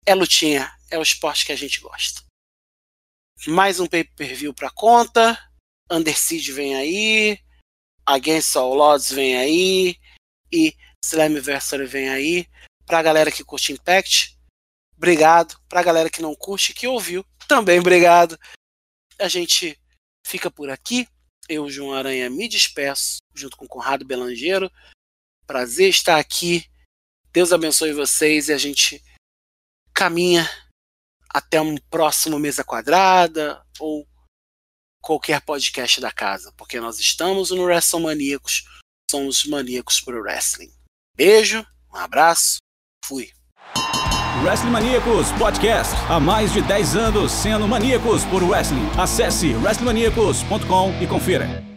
é lutinha, é o esporte que a gente gosta. Mais um pay-per-view pra conta, Under Siege vem aí, Against All Odds vem aí, e Slammiversary vem aí. Pra galera que curte Impact, obrigado. Pra galera que não curte, que ouviu, também obrigado. A gente fica por aqui. Eu, João Aranha, me despeço, junto com Conrado Belangeiro. Prazer estar aqui. Deus abençoe vocês e a gente caminha até um próximo Mesa Quadrada ou qualquer podcast da casa, porque nós estamos no WrestleManiacos, somos maníacos pro wrestling. Beijo, um abraço, fui. Wrestling Maníacos Podcast. Há mais de 10 anos sendo maníacos por wrestling. Acesse wrestlingmaníacos.com e confira.